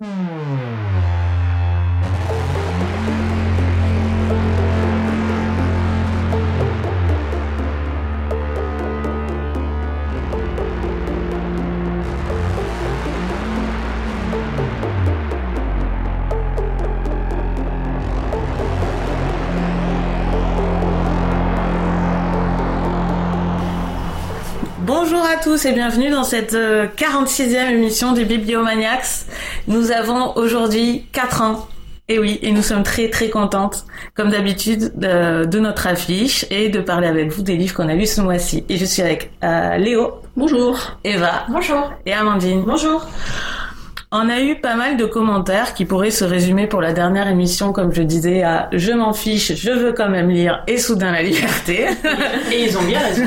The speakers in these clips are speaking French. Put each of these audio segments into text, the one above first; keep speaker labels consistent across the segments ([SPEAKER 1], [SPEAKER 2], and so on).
[SPEAKER 1] Bonjour à tous et bienvenue dans cette 46e émission des Bibliomaniacs. Nous avons aujourd'hui 4 ans. Et oui, et nous sommes très très contentes, comme d'habitude, de, de, notre affiche et de parler avec vous des livres qu'on a lus ce mois-ci. Et je suis avec euh, Léo.
[SPEAKER 2] Bonjour.
[SPEAKER 1] Eva.
[SPEAKER 2] Bonjour.
[SPEAKER 1] Et Amandine.
[SPEAKER 2] Bonjour.
[SPEAKER 1] On a eu pas mal de commentaires qui pourraient se résumer pour la dernière émission, comme je disais, à je m'en fiche, je veux quand même lire et soudain la liberté.
[SPEAKER 2] Et ils ont bien raison.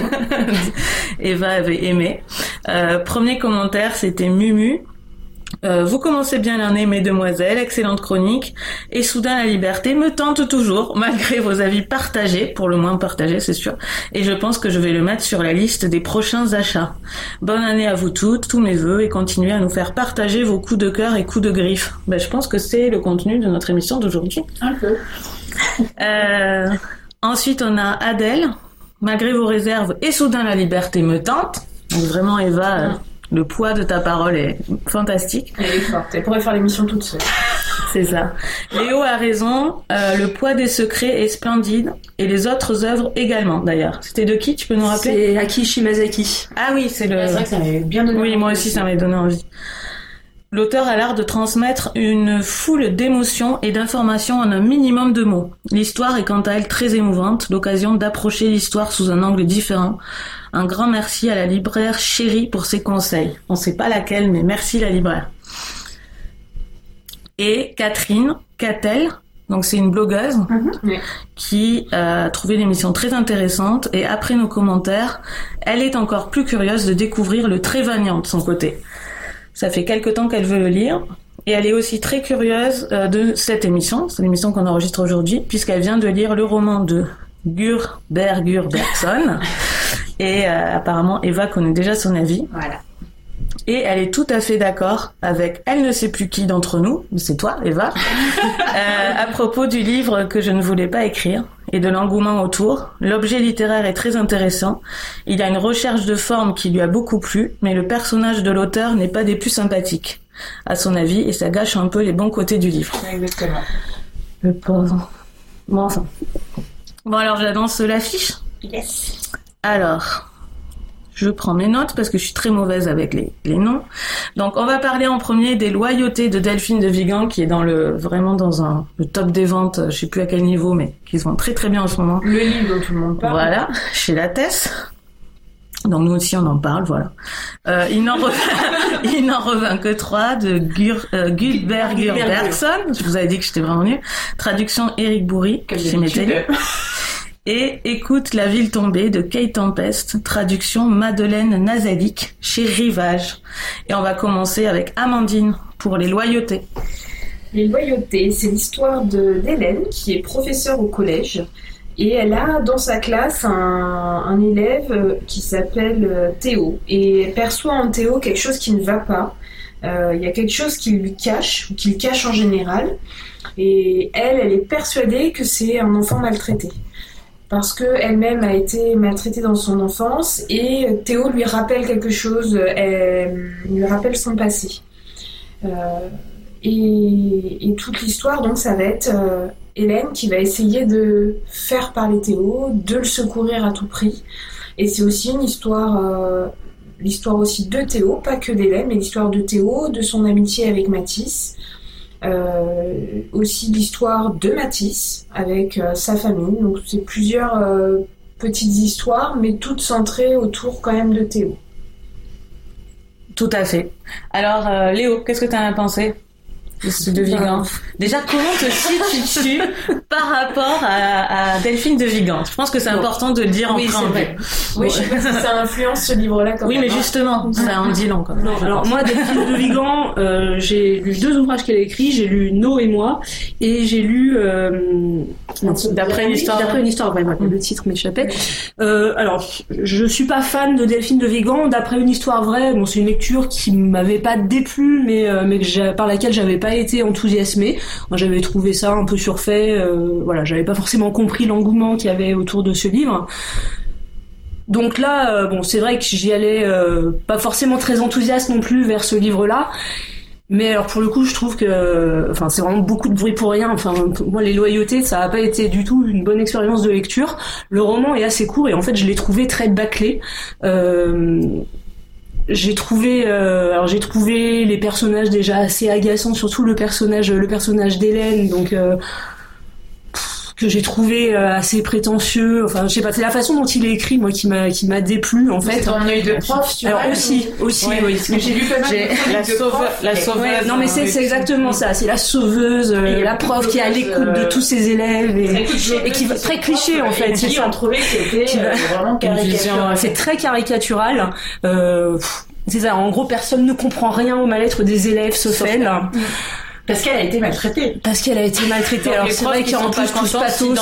[SPEAKER 1] Eva avait aimé. Euh, premier commentaire, c'était Mumu. Euh, vous commencez bien l'année, mesdemoiselles, excellente chronique. Et soudain la liberté me tente toujours, malgré vos avis partagés, pour le moins partagés, c'est sûr. Et je pense que je vais le mettre sur la liste des prochains achats. Bonne année à vous toutes, tous mes voeux, et continuez à nous faire partager vos coups de cœur et coups de griffe. Ben, je pense que c'est le contenu de notre émission d'aujourd'hui.
[SPEAKER 2] Un peu.
[SPEAKER 1] Euh, ensuite, on a Adèle. Malgré vos réserves, et soudain la liberté me tente. Donc vraiment, Eva... Euh, le poids de ta parole est fantastique.
[SPEAKER 2] Elle est forte. Elle pourrait faire l'émission toute seule.
[SPEAKER 1] C'est ça. Léo a raison. Euh, le poids des secrets est splendide et les autres œuvres également. D'ailleurs, c'était de qui Tu peux nous rappeler?
[SPEAKER 2] C'est Aki Shimazaki.
[SPEAKER 1] Ah oui, c'est le.
[SPEAKER 2] C'est vrai que ça m'avait bien donné.
[SPEAKER 1] Oui, moi aussi, ça m'avait donné envie. L'auteur a l'art de transmettre une foule d'émotions et d'informations en un minimum de mots. L'histoire est quant à elle très émouvante, l'occasion d'approcher l'histoire sous un angle différent. Un grand merci à la libraire Chérie pour ses conseils. On sait pas laquelle, mais merci la libraire. Et Catherine Catel, donc c'est une blogueuse
[SPEAKER 2] -hmm.
[SPEAKER 1] qui a trouvé l'émission très intéressante et après nos commentaires, elle est encore plus curieuse de découvrir le Trévagnant de son côté. Ça fait quelque temps qu'elle veut le lire. Et elle est aussi très curieuse euh, de cette émission, c'est l'émission qu'on enregistre aujourd'hui, puisqu'elle vient de lire le roman de Gur Bergson. et euh, apparemment, Eva connaît déjà son avis.
[SPEAKER 2] Voilà.
[SPEAKER 1] Et elle est tout à fait d'accord avec elle ne sait plus qui d'entre nous, c'est toi, Eva, euh, à propos du livre que je ne voulais pas écrire et de l'engouement autour. L'objet littéraire est très intéressant. Il a une recherche de forme qui lui a beaucoup plu, mais le personnage de l'auteur n'est pas des plus sympathiques, à son avis, et ça gâche un peu les bons côtés du livre.
[SPEAKER 2] Exactement.
[SPEAKER 1] Le pauvre. Bon, enfin. Bon, alors j'annonce l'affiche.
[SPEAKER 2] Yes.
[SPEAKER 1] Alors, je prends mes notes parce que je suis très mauvaise avec les, les noms. Donc, on va parler en premier des loyautés de Delphine de Vigan, qui est dans le vraiment dans un le top des ventes. Je sais plus à quel niveau, mais qui se vend très très bien en ce moment.
[SPEAKER 2] Le livre dont tout le monde parle.
[SPEAKER 1] Voilà, chez la Tess. Donc nous aussi on en parle, voilà. Euh, il n'en revint, il n'en revint que trois de Gur, euh, Gudberger Bergson. Je vous avais dit que j'étais vraiment nulle. Traduction Eric Bourri, chez Mételli. Et Écoute la ville tombée de Kate Tempest, traduction Madeleine Nazalik chez Rivage. Et on va commencer avec Amandine pour les loyautés.
[SPEAKER 2] Les loyautés, c'est l'histoire d'Hélène qui est professeure au collège. Et elle a dans sa classe un, élève qui s'appelle Théo. Et elle perçoit en Théo quelque chose qui ne va pas. Euh, il y a quelque chose qui lui cache, ou qu'il cache en général. Et elle, elle est persuadée que c'est un enfant maltraité parce qu'elle-même a été maltraitée dans son enfance et Théo lui rappelle quelque chose, elle lui rappelle son passé. Euh, et, toute l'histoire, donc, ça va être euh, Hélène qui va essayer de faire parler Théo, de le secourir à tout prix. Et c'est aussi une histoire, euh, l'histoire aussi de Théo, pas que d'Hélène, mais l'histoire de Théo, de son amitié avec Matisse. Euh, aussi l'histoire de Matisse avec euh, sa famille. Donc c'est plusieurs euh, petites histoires, mais toutes centrées autour quand même de Théo.
[SPEAKER 1] Tout à fait. Alors Léo, qu'est-ce que tu en as pensé? De Vigan. Déjà, comment te situes-tu par rapport à, à, Delphine de Vigan? Je pense que c'est important de le dire en
[SPEAKER 2] oui, vrai. Oui, je sais pas si ça influence ce livre-là.
[SPEAKER 1] Oui, mais justement, ça en dit long.
[SPEAKER 3] Non, alors moi, Delphine de Vigan, euh, j'ai lu deux ouvrages qu'elle a écrits. J'ai lu No et moi, et j'ai lu euh,
[SPEAKER 1] d'après une histoire.
[SPEAKER 3] D'après une histoire, ouais, le titre m'échappait. Euh, alors, je suis pas fan de Delphine de Vigan. D'après une histoire vraie, bon, c'est une lecture qui m'avait pas déplu, mais euh, mais par laquelle j'avais pas été enthousiasmée. Moi, j'avais trouvé ça un peu surfait. Euh, voilà, j'avais pas forcément compris l'engouement qu'il y avait autour de ce livre. Donc là, euh, bon, c'est vrai que j'y allais euh, pas forcément très enthousiaste non plus vers ce livre-là. Mais alors pour le coup, je trouve que, enfin, c'est vraiment beaucoup de bruit pour rien. Enfin, moi, les loyautés, ça n'a pas été du tout une bonne expérience de lecture. Le roman est assez court et en fait, je l'ai trouvé très bâclé. J'ai trouvé euh, alors j'ai trouvé les personnages déjà assez agaçants surtout le personnage le personnage d'Hélène donc euh, que j'ai trouvé euh, assez prétentieux. Enfin je sais pas c'est la façon dont il est écrit moi qui m'a qui m'a déplu en fait.
[SPEAKER 2] c'est ton œil de prof
[SPEAKER 3] tu alors aussi aussi oui.
[SPEAKER 2] Parce que j'ai lu pas mal
[SPEAKER 1] la, sauve, la sauveuse
[SPEAKER 3] non mais c'est c'est exactement ça. C'est la sauveuse la prof qui est à l'écoute de tous ses élèves et, et qui va très cliché en fait.
[SPEAKER 2] C'est ça caricatural.
[SPEAKER 3] c'est très caricatural. Euh, c'est ça, en gros, personne ne comprend rien au mal-être des élèves, sauf elle.
[SPEAKER 2] Parce qu'elle a été maltraitée.
[SPEAKER 3] Parce qu'elle a été maltraitée. Alors c'est vrai qu'il y a en plus tous pathos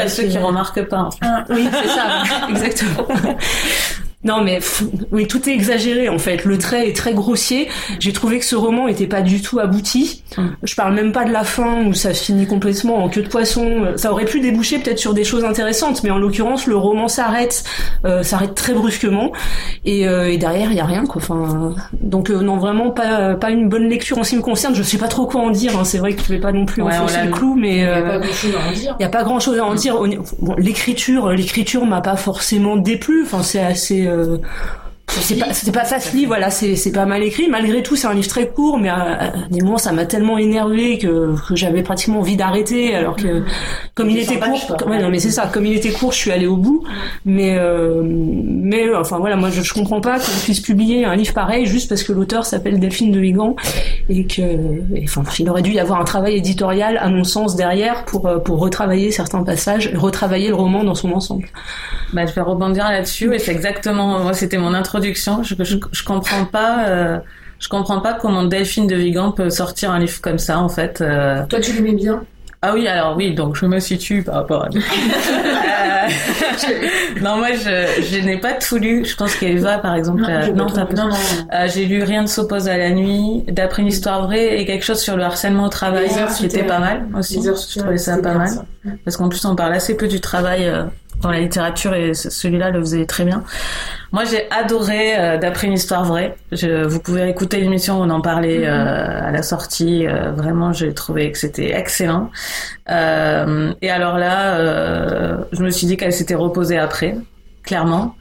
[SPEAKER 1] à ceux qui remarquent pas.
[SPEAKER 3] Oui, c'est ça, exactement. Non, mais oui, tout est exagéré en fait. Le trait est très grossier. J'ai trouvé que ce roman était pas du tout abouti. Mm. Je parle même pas de la fin où ça finit complètement en queue de poisson. Ça aurait pu déboucher peut-être sur des choses intéressantes, mais en l'occurrence, le roman s'arrête, euh, s'arrête très brusquement, et, euh, et derrière il y a rien quoi. Enfin, donc euh, non, vraiment pas pas une bonne lecture en ce qui me concerne. Je sais pas trop quoi en dire. Hein. C'est vrai que je vais pas non plus
[SPEAKER 1] ouais,
[SPEAKER 3] enfoncer le clou, mais
[SPEAKER 2] il y a pas grand-chose à en dire.
[SPEAKER 3] Il y a pas grand-chose à en dire. Bon, l'écriture, l'écriture m'a pas forcément déplu. Enfin, c'est assez uh, c'est pas c'est pas facile voilà c'est c'est pas mal écrit. Malgré tout c'est un livre très court mais à, des moments ça m'a tellement énervé que, que j'avais pratiquement envie d'arrêter alors que comme il était court ouais, non mais c'est ça comme il était court je suis allée au bout. Mais euh, mais enfin voilà moi je, je comprends pas qu'on puisse publier un livre pareil juste parce que l'auteur s'appelle Delphine de Vigan et que enfin il aurait dû y avoir un travail éditorial à mon sens derrière pour euh, pour retravailler certains passages retravailler le roman dans son ensemble.
[SPEAKER 1] Bah je vais rebondir là-dessus et c'est exactement moi c'était mon introduction je, je, comprends pas. Euh, je comprends pas comment Delphine de Vigan peut sortir un livre comme ça en fait. Euh.
[SPEAKER 2] Toi tu l'aimais bien?
[SPEAKER 1] Ah oui, alors oui, donc je me situe par rapport à... euh, non, moi, je, je n'ai pas tout lu. Je pense qu'Eva, par exemple... Non,
[SPEAKER 2] euh, non,
[SPEAKER 1] non, non. Euh, j'ai lu Rien ne s'oppose à la nuit, d'après une histoire vraie, et quelque chose sur le harcèlement au travail, qui était pas mal aussi. Je trouvais ça pas mal. Parce qu'en plus, on parle assez peu du travail dans la littérature et celui-là le faisait très bien. Moi, j'ai adoré euh, d'après une histoire vraie. Je, vous pouvez écouter l'émission, on en parlait mhm. euh, à la sortie. Euh, vraiment, j'ai trouvé que c'était excellent. et alors là, je me suis dit qu'elle s'était reposée après, clairement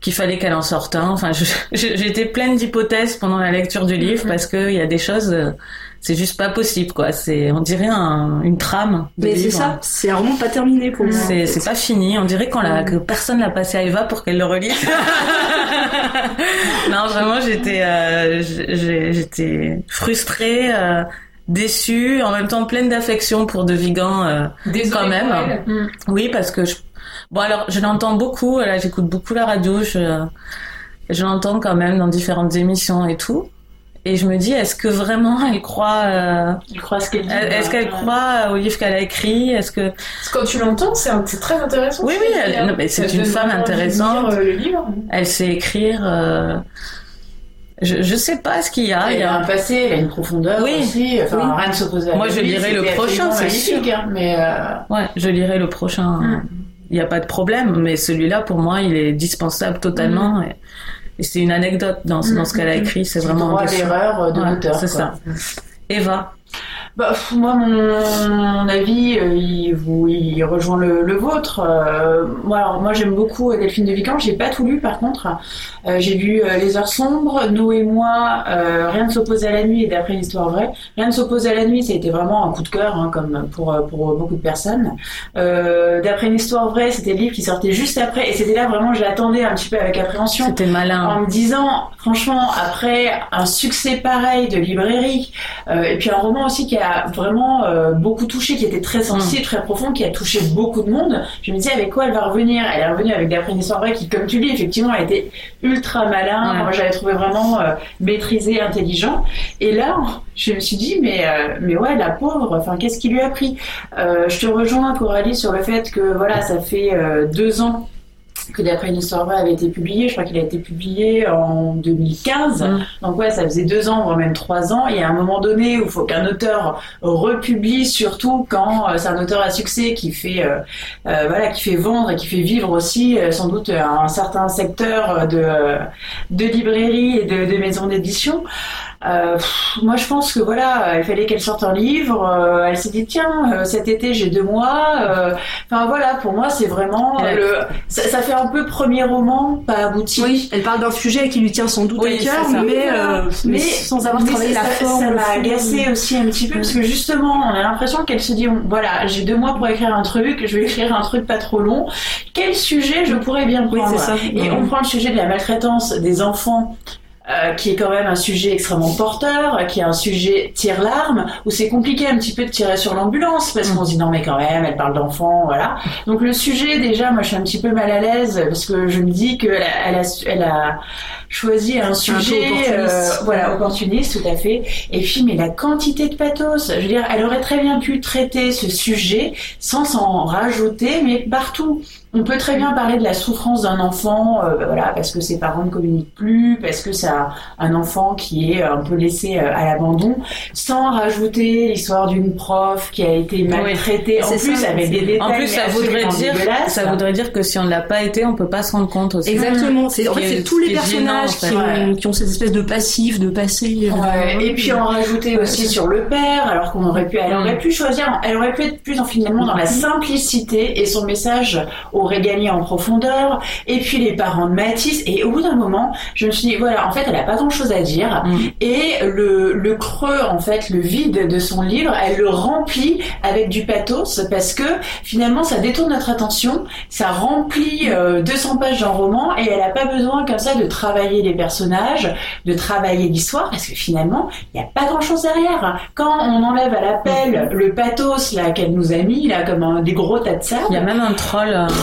[SPEAKER 1] qu'il fallait qu'elle en sorte un. Enfin, j'étais pleine d'hypothèses pendant la lecture du livre mhm. parce qu'il y a des choses c'est juste pas possible quoi. C'est on dirait un, une trame
[SPEAKER 3] mais c'est ça. C'est vraiment pas terminé pour moi
[SPEAKER 1] c'est c'est pas fini. On dirait qu'on l'a que personne l'a passé à Eva pour qu'elle le relise. Non vraiment j'étais euh, j'étais frustrée euh, déçue en même temps pleine d'affection pour De Vigan euh, quand même. mm. oui parce que je... bon alors je l'entends beaucoup. Là j'écoute beaucoup la radio. Je je l'entends quand même dans différentes émissions et tout et je me dis, est-ce que vraiment elle croit, euh,
[SPEAKER 2] croit ce qu'elle dit
[SPEAKER 1] Est-ce qu'elle croit au livre qu'elle a écrit? Est-ce que
[SPEAKER 2] quand tu l'entends, c'est très intéressant.
[SPEAKER 1] Oui, oui, c'est une femme intéressante.
[SPEAKER 2] Euh, le livre.
[SPEAKER 1] Elle sait écrire. Euh... Je, je sais pas ce qu'il y a.
[SPEAKER 2] Il y a un passé, elle a une profondeur oui. aussi. Enfin, rien ne s'oppose à
[SPEAKER 1] Moi, je lirai le prochain, c'est sûr.
[SPEAKER 2] Hein, mais euh...
[SPEAKER 1] Ouais, je lirai le prochain. Hum. Il n'y a pas de problème, mais celui-là, pour moi, il est dispensable totalement. Et et c'est une anecdote dans, dans ce qu'elle a écrit. C'est vraiment.
[SPEAKER 2] Droit l'erreur de l'auteur.
[SPEAKER 1] C'est ça. Eva.
[SPEAKER 4] Bah, moi, mon, mon avis, euh, il, vous, il rejoint le, le vôtre. Euh, moi, alors, moi, j'aime beaucoup euh, Delphine de Vigan. J'ai pas tout lu, par contre. Euh, j'ai lu Les Heures Sombres, Nous et moi, Rien ne s'oppose à la nuit et d'après une histoire vraie. Rien ne s'oppose à la nuit, ça a été vraiment un coup de cœur, hein, comme pour, pour beaucoup de personnes. D'après une histoire vraie, c'était le livre qui sortait juste après. Et c'était là, vraiment, je l'attendais un petit peu avec appréhension.
[SPEAKER 1] C'était malin.
[SPEAKER 4] En me disant, franchement, après un succès pareil de librairie, et puis un roman aussi qui a vraiment euh, beaucoup touché, qui était très sensible, très profond, qui a touché beaucoup de monde, je me disais avec quoi elle va revenir? Elle est revenue avec D'après une histoire vraie qui, comme tu dis, effectivement, a été ultra malin. Moi, j'avais trouvé vraiment euh, maîtrisé, intelligent. Et là, je me suis dit, mais, euh, mais ouais, la pauvre, enfin, qu'est-ce qui lui a pris? Je te rejoins, Coralie, sur le fait que, voilà, ça fait deux ans que d'après une histoire vraie avait été publié. Je crois qu'il a été publié en 2015.
[SPEAKER 1] Mm.
[SPEAKER 4] Donc ouais, ça faisait deux ans, voire même trois ans. Et à un moment donné où il faut qu'un auteur republie, surtout quand euh, c'est un auteur à succès qui fait, euh, euh, voilà, qui fait vendre et qui fait vivre aussi euh, sans doute un, certain secteur de, de librairies et de, de maisons d'édition. Euh, pff, moi, je pense que voilà, il fallait qu'elle sorte un livre. euh, elle s'est dit tiens, euh, cet été j'ai deux mois. euh, Enfin voilà, pour moi c'est vraiment le. Ça, ça fait un peu premier roman pas abouti.
[SPEAKER 3] Oui, elle parle d'un sujet qui lui tient sans doute
[SPEAKER 1] Oui,
[SPEAKER 3] à cœur, mais, euh, mais
[SPEAKER 4] Mais-
[SPEAKER 3] sans avoir
[SPEAKER 4] Mais
[SPEAKER 3] travaillé la
[SPEAKER 4] ça-
[SPEAKER 3] forme.
[SPEAKER 4] Ça m'a agacé aussi un petit peu parce que justement, on a l'impression qu'elle se dit voilà, j'ai deux mois pour écrire un truc, je vais écrire un truc pas trop long. Quel sujet je pourrais bien
[SPEAKER 3] Oui,
[SPEAKER 4] prendre?
[SPEAKER 3] c'est ça.
[SPEAKER 4] Et on prend le sujet de la maltraitance des enfants. Euh, qui est quand même un sujet extrêmement porteur, qui est un sujet tire-larme, où c'est compliqué un petit peu de tirer sur l'ambulance, parce qu'on se dit non mais quand même, elle parle d'enfants, voilà. Donc le sujet, déjà, moi je suis un petit peu mal à l'aise, parce que je me dis qu'elle a, elle a, elle a choisi un sujet,
[SPEAKER 3] opportuniste.
[SPEAKER 4] euh, voilà, opportuniste, tout à fait. Et puis, mais la quantité de pathos, je veux dire, elle aurait très bien pu traiter ce sujet sans s'en rajouter, mais partout. On peut très bien parler de la souffrance d'un enfant, euh, bah voilà, parce que ses parents ne communiquent plus, parce que c'est un, enfant qui est un peu laissé euh, à l'abandon, sans rajouter l'histoire d'une prof qui a été maltraitée. En plus,
[SPEAKER 3] ça.
[SPEAKER 4] avec des détails
[SPEAKER 1] En plus, ça voudrait dire, ça voudrait dire que si on ne l'a pas été, on peut pas se rendre compte aussi.
[SPEAKER 3] Exactement. C'est en fait
[SPEAKER 1] est-
[SPEAKER 3] c'est tous les
[SPEAKER 1] gênant,
[SPEAKER 3] personnages
[SPEAKER 1] en fait.
[SPEAKER 3] qui, ont, qui ont cette espèce de passif, de passé. euh,
[SPEAKER 4] Ouais, et puis en rajouter aussi sur le père, alors qu'on aurait pu, elle
[SPEAKER 1] Mm.
[SPEAKER 4] aurait pu choisir, elle aurait pu être plus en, finalement dans la simplicité et son message aurait gagné en profondeur. Et puis les parents de Mathis, et au bout d'un moment, je me suis dit, voilà, en fait, elle a pas grand chose à dire.
[SPEAKER 1] Mm.
[SPEAKER 4] Et le, le creux, en fait, le vide de son livre, elle le remplit avec du pathos parce que finalement, ça détourne notre attention, ça remplit euh, 200 pages d'un roman et elle a pas besoin comme ça de travailler les personnages, de travailler l'histoire parce que finalement, il n'y a pas grand chose derrière. Quand on enlève à l'appel le pathos là qu'elle nous a mis là comme un, des gros tas de sable,
[SPEAKER 1] Il y a même un troll, euh,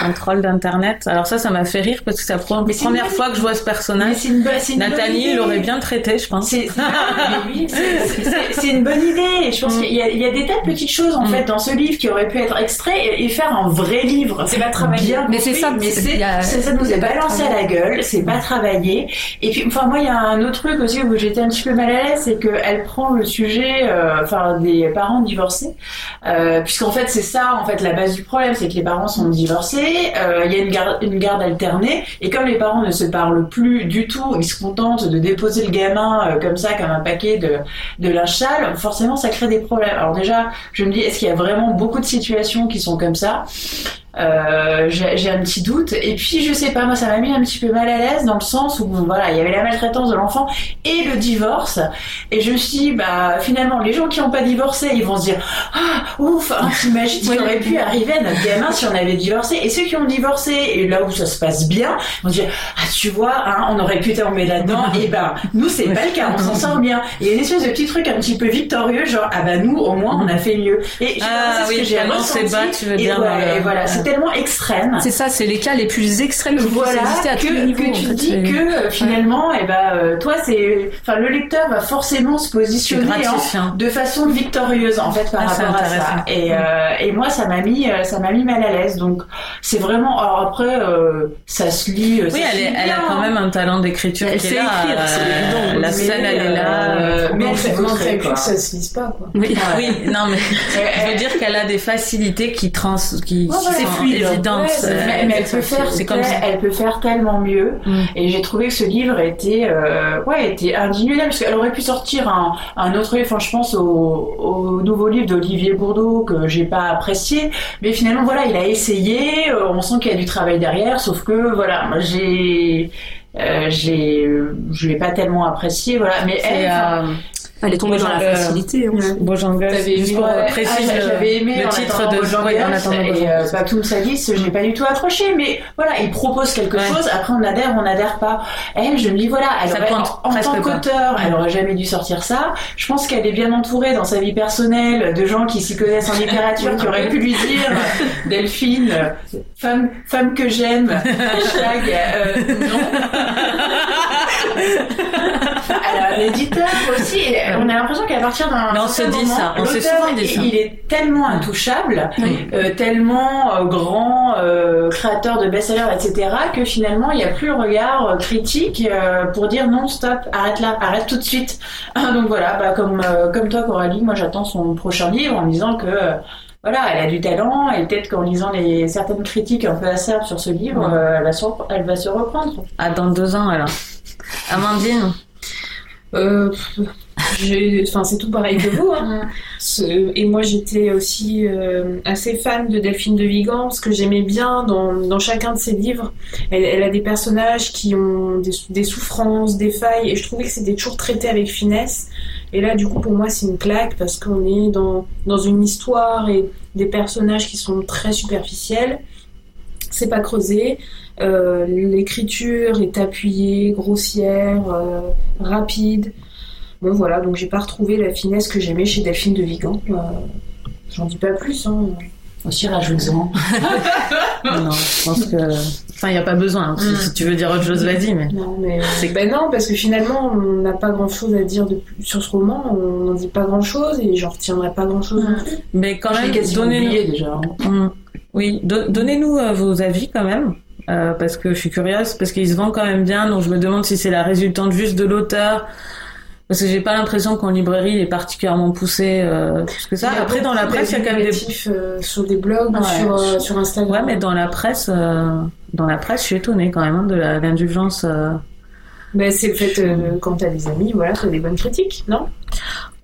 [SPEAKER 1] un troll d'internet. Alors ça, ça m'a fait rire parce que c'est la première
[SPEAKER 4] une
[SPEAKER 1] fois que je vois ce personnage.
[SPEAKER 4] une, une
[SPEAKER 1] Nathalie l'aurait bien traité, je pense.
[SPEAKER 4] C'est mais oui, une bonne idée. Je pense
[SPEAKER 1] Mm.
[SPEAKER 4] qu'il y, a- il y a des tas de petites choses en
[SPEAKER 1] Mm.
[SPEAKER 4] fait dans ce livre qui auraient pu être extraits et, et faire un vrai livre.
[SPEAKER 2] C'est pas travaillé.
[SPEAKER 4] Bien
[SPEAKER 3] Mais c'est ça,
[SPEAKER 4] mais
[SPEAKER 3] c'est- a-
[SPEAKER 4] ça nous est balancé à la gueule. C'est pas travaillé. Et puis enfin moi il y a un autre truc aussi où j'étais un petit peu mal à l'aise, c'est qu'elle prend le sujet, euh, enfin des parents divorcés, euh, puisqu'en fait c'est ça en fait la base du problème, c'est que les parents sont divorcés. Euh, Il y a une garde, une garde alternée et comme les parents ne se parlent plus du tout, ils se contentent de déposer le gamin euh, comme ça, comme un paquet de, de linge sale, forcément ça crée des problèmes. Alors déjà, je me dis, est-ce qu'il y a vraiment beaucoup de situations qui sont comme ça? Euh, j'ai un petit doute. Et puis je sais pas moi ça m'a mis un petit peu mal à l'aise dans le sens où voilà il y avait la maltraitance de l'enfant et le divorce. Et je me suis dit bah finalement les gens qui n'ont pas divorcé ils vont se dire ah ouf hein, t'imagines ce qui aurait pu arriver à notre gamin si on avait divorcé? Et ceux qui ont divorcé et là où ça se passe bien vont dire ah tu vois hein, on aurait pu tomber là-dedans et ben nous c'est pas le cas on s'en sort bien. Et il y a une espèce de petit truc un petit peu victorieux genre ah bah nous au moins on a fait mieux. Et
[SPEAKER 1] Ah oui,
[SPEAKER 4] que j'ai ressenti.
[SPEAKER 1] bas, tu veux
[SPEAKER 4] et
[SPEAKER 1] dire, le-
[SPEAKER 4] et voilà c'est tellement extrême.
[SPEAKER 3] C'est ça, c'est les cas les plus extrêmes qui
[SPEAKER 4] voilà
[SPEAKER 3] exister à
[SPEAKER 4] que, que
[SPEAKER 3] en
[SPEAKER 4] tu
[SPEAKER 3] fait.
[SPEAKER 4] dis que euh, finalement eh ben euh, toi c'est enfin le lecteur va forcément se positionner en-
[SPEAKER 1] gratifiant.
[SPEAKER 4] de façon victorieuse en fait par
[SPEAKER 1] Ah,
[SPEAKER 4] rapport à ça. et, euh, et moi ça m'a mis ça m'a mis mal à l'aise. Donc c'est vraiment. Alors après, euh, ça se lit.
[SPEAKER 1] Oui, elle, est, elle a quand même un talent d'écriture qui est là. Écrire, euh, la scène, elle est là.
[SPEAKER 2] Euh, mais elle fait montrer que ça se lise pas, quoi.
[SPEAKER 1] Oui, oui non, mais je veux dire qu'elle a des facilités qui trans, qui,
[SPEAKER 4] ouais,
[SPEAKER 1] sont évidentes.
[SPEAKER 4] mais, elle peut faire, c'est comme elle peut faire tellement mieux. Mm. Et j'ai trouvé que ce livre était, ouais, était indigne parce qu'elle aurait pu sortir un, un autre livre. Enfin, je pense au, au nouveau livre d'Olivier Bourdeau que j'ai pas apprécié, mais finalement, voilà, il a essayé. On sent qu'il y a du travail derrière, sauf que voilà, j'ai euh, j'ai je l'ai pas tellement apprécié voilà mais elle,
[SPEAKER 3] euh, elle est tombée dans la facilité. Hein.
[SPEAKER 1] Bojangles. Juste pour
[SPEAKER 4] ouais,
[SPEAKER 1] préciser
[SPEAKER 4] ah, j'avais aimé
[SPEAKER 1] le titre de
[SPEAKER 4] Bojangles
[SPEAKER 1] ouais, en attendant
[SPEAKER 4] et euh, Batum Salis, j'ai pas du tout accroché, mais voilà, il propose quelque chose. Après, on adhère, on n'adhère pas. Elle, je me dis voilà, elle
[SPEAKER 1] ça
[SPEAKER 4] aurait,
[SPEAKER 1] compte,
[SPEAKER 4] en, en tant qu'auteur, elle aurait jamais dû sortir ça. Je pense qu'elle est bien entourée dans sa vie personnelle de gens qui s'y connaissent en littérature, qui auraient pu lui dire Delphine, femme, femme que j'aime. Hashtag euh, non. a un éditeur aussi. Et on a l'impression qu'à partir d'un
[SPEAKER 1] on se dit ça, on s'est souvent dit ça.
[SPEAKER 4] Il est tellement intouchable, euh, tellement euh, grand euh, créateur de best-sellers, etc., que finalement il n'y a plus le regard critique pour dire non, stop, arrête là, arrête tout de suite. Donc voilà, bah, comme comme toi Coralie, moi j'attends son prochain livre en me disant que voilà, elle a du talent et peut-être qu'en lisant les certaines critiques un peu acerbes sur ce livre, elle, va se, elle va se reprendre.
[SPEAKER 1] Ah, dans deux ans alors. Amandine
[SPEAKER 2] euh, c'est tout pareil que vous. Hein. Et moi, j'étais aussi euh, assez fan de Delphine de Vigan parce que j'aimais bien dans, chacun de ses livres. Elle, a des personnages qui ont des, souffrances, des failles, et je trouvais que c'était toujours traité avec finesse. Et là, du coup, pour moi, c'est une claque parce qu'on est dans une histoire et des personnages qui sont très superficiels. C'est pas creusé. Euh, L'écriture est appuyée, grossière, euh, rapide. Bon voilà, donc j'ai pas retrouvé la finesse que j'aimais chez Delphine de Vigan. Euh, J'en dis pas plus. Hein.
[SPEAKER 4] Aussi rajoute-en.
[SPEAKER 1] non, je pense que. Enfin, il n'y a pas besoin. Hein. Si, tu veux dire autre chose, vas-y. Mais...
[SPEAKER 2] Non, mais. Ben non, parce que finalement, on n'a pas grand chose à dire de... sur ce roman. On n'en dit pas grand chose et j'en retiendrai pas grand chose non plus.
[SPEAKER 1] Mais quand même, donnez-nous.
[SPEAKER 4] déjà.
[SPEAKER 1] Mmh. Oui, Do donnez-nous euh, vos avis quand même. Euh, parce que je suis curieuse, parce qu'il se vend quand même bien, donc je me demande si c'est la résultante juste de l'auteur, parce que j'ai pas l'impression qu'en librairie il est particulièrement poussé euh, plus que ça. Après dans la presse il y a quand même des
[SPEAKER 2] euh, sur des blogs
[SPEAKER 1] ouais.
[SPEAKER 2] sur euh, sur Instagram.
[SPEAKER 1] Ouais, mais dans la presse dans la presse je suis étonnée quand même hein, de l'indulgence. Euh...
[SPEAKER 2] Ben c'est le fait euh, quand t'as des amis, voilà, t'as des bonnes critiques, non?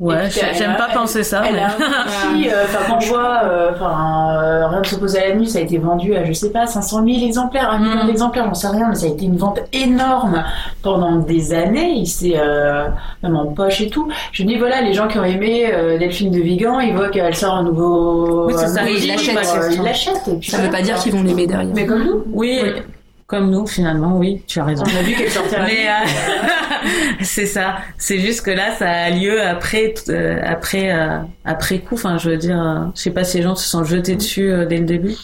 [SPEAKER 1] Ouais, j'aime pas
[SPEAKER 4] elle,
[SPEAKER 1] penser ça.
[SPEAKER 4] Elle
[SPEAKER 1] mais...
[SPEAKER 4] euh, quand on voit, enfin, euh, rien ne s'oppose à la nuit, ça a été vendu à, je sais pas, 500 000 exemplaires, un million
[SPEAKER 1] Mm.
[SPEAKER 4] d'exemplaires, on sait rien, mais ça a été une vente énorme pendant des années. Il s'est, euh, même en poche et tout. Je dis voilà, les gens qui ont aimé euh, Delphine de Vigan, ils voient qu'elle sort un nouveau.
[SPEAKER 1] Oui, c'est ça,
[SPEAKER 4] nouveau
[SPEAKER 1] ils l'achètent,
[SPEAKER 4] euh, Ils
[SPEAKER 1] ça.
[SPEAKER 4] l'achètent.
[SPEAKER 3] Ça veut pas dire qu'ils vont l'aimer derrière.
[SPEAKER 4] Mais comme nous.
[SPEAKER 1] Oui, comme nous finalement, oui, tu as raison.
[SPEAKER 4] On a vu qu'elle sortait
[SPEAKER 1] Mais euh, c'est ça. C'est juste que là, ça a lieu après, euh, après, euh, après coup. Enfin, je veux dire, je sais pas si les gens se sont jetés dessus dès le début.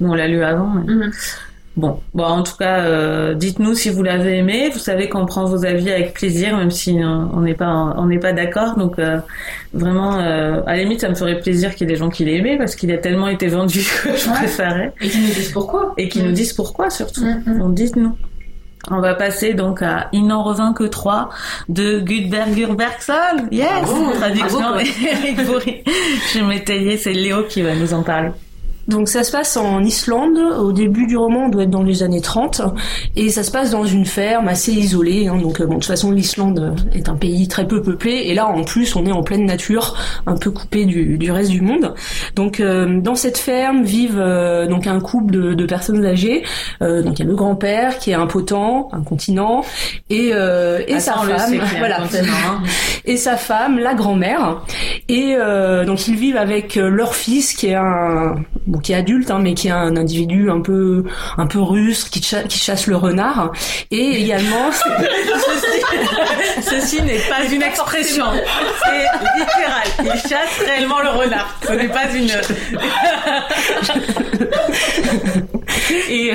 [SPEAKER 1] Nous, on l'a lu avant. mais-
[SPEAKER 4] Mhm.
[SPEAKER 1] Bon, bon, en tout cas, euh, dites-nous si vous l'avez aimé. Vous savez qu'on prend vos avis avec plaisir, même si euh, on n'est pas, on n'est pas d'accord. Donc, euh, vraiment, euh, à la limite, ça me ferait plaisir qu'il y ait des gens qui l'aient aimé parce qu'il a tellement été vendu que je
[SPEAKER 2] Ouais.
[SPEAKER 1] préférais
[SPEAKER 2] Et qui nous disent pourquoi
[SPEAKER 1] et qui nous disent pourquoi surtout.
[SPEAKER 2] Mhm.
[SPEAKER 1] Donc dites-nous. On va passer donc à Il n'en revint que trois de Gudbergur Bergson. Yes!
[SPEAKER 3] Bravo,
[SPEAKER 1] Traduction Eric Bourri. Je m'étayais, c'est Léo qui va nous en parler.
[SPEAKER 3] Donc ça se passe en Islande, au début du roman, on doit être dans les années 30, et ça se passe dans une ferme assez isolée. hein. donc euh, bon, de toute façon, l'Islande est un pays très peu peuplé, et là en plus, on est en pleine nature, un peu coupé du, du reste du monde. Donc euh, dans cette ferme vivent euh, donc un couple de, de personnes âgées. Euh, donc il y a le grand-père qui est impotent, incontinent, et, euh, et sa femme, voilà,
[SPEAKER 1] continent, hein.
[SPEAKER 3] et sa femme, la grand-mère. Et euh, donc ils vivent avec leur fils qui est un bon qui est adulte hein, mais qui est un individu un peu un peu rustre qui, cha- qui chasse le renard et également
[SPEAKER 1] Ceci, ceci n'est pas une expression. C'est littéral. Il chasse réellement le renard. Ce n'est pas une.
[SPEAKER 3] euh, et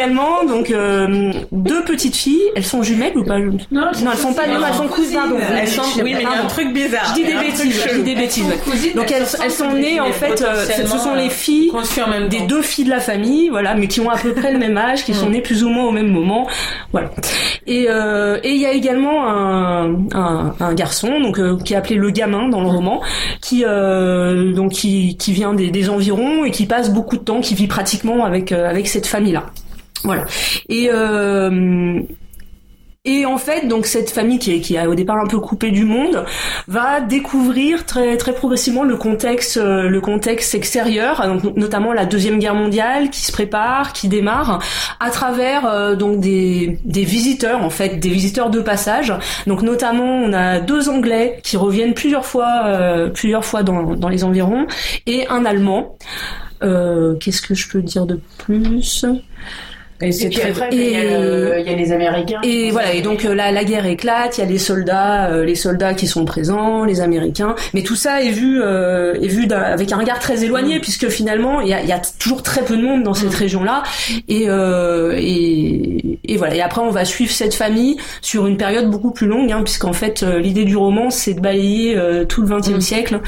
[SPEAKER 3] également donc euh, deux petites filles. Elles sont jumelles ou pas Non, elles sont pas. Non, elles sont cousines. Pardon.
[SPEAKER 1] Elles sont. Oui, mais il y a un truc bizarre.
[SPEAKER 3] Je dis des bêtises. Je dis des bêtises. Donc elles, elles sont nées en fait. euh, ce sont les filles des deux filles de la famille, voilà, mais qui ont à peu près le même âge, qui sont nées plus ou moins au même moment, voilà. Et euh, et il y a également un, un, un garçon, donc euh, qui est appelé le gamin dans le roman, qui euh, donc qui qui vient des, des environs et qui passe beaucoup de temps, qui vit pratiquement avec avec cette famille là, voilà. Et euh, et en fait, donc cette famille qui est qui a au départ un peu coupée du monde va découvrir très très progressivement le contexte euh, le contexte extérieur, donc notamment la deuxième guerre mondiale qui se prépare, qui démarre à travers euh, donc des des visiteurs en fait, des visiteurs de passage. Donc notamment on a deux Anglais qui reviennent plusieurs fois euh, plusieurs fois dans dans les environs et un Allemand. Euh, Qu'est-ce que je peux dire de plus?
[SPEAKER 1] Et
[SPEAKER 4] Et
[SPEAKER 1] c'est
[SPEAKER 4] puis
[SPEAKER 1] très.
[SPEAKER 4] après, il y, a le- il y a les Américains.
[SPEAKER 3] Et voilà, et donc euh, la, la guerre éclate, il y a les soldats, euh, les soldats qui sont présents, les Américains, mais tout ça est vu, euh, est vu d'un- avec un regard très éloigné, puisque finalement il y a, il y a toujours très peu de monde dans cette région-là, et, euh, et, et voilà. Et après on va suivre cette famille sur une période beaucoup plus longue, hein, puisqu'en fait euh, l'idée du roman c'est de balayer euh, tout le XXe
[SPEAKER 1] Mm.
[SPEAKER 3] siècle.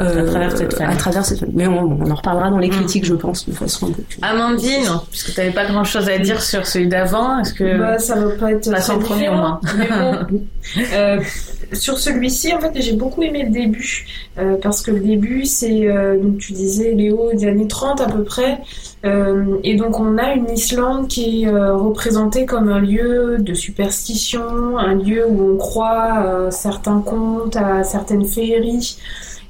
[SPEAKER 3] Euh,
[SPEAKER 1] À travers cette famille.
[SPEAKER 3] à travers cette famille. Mais on, on en reparlera dans les
[SPEAKER 1] Mm.
[SPEAKER 3] critiques, je pense, de façon un peu plus.
[SPEAKER 1] Amandine, puisque tu n'avais pas grand chose à dire sur celui d'avant, est-ce que.
[SPEAKER 2] Bah, ça va pas être
[SPEAKER 1] en
[SPEAKER 2] très
[SPEAKER 1] premier,
[SPEAKER 2] bon, euh, sur celui-ci, en fait, j'ai beaucoup aimé le début euh, parce que le début, c'est euh, donc tu disais Léo des années 30 à peu près, Euh, et donc on a une Islande qui est euh, représentée comme un lieu de superstition, un lieu où on croit à certains contes, à certaines féeries.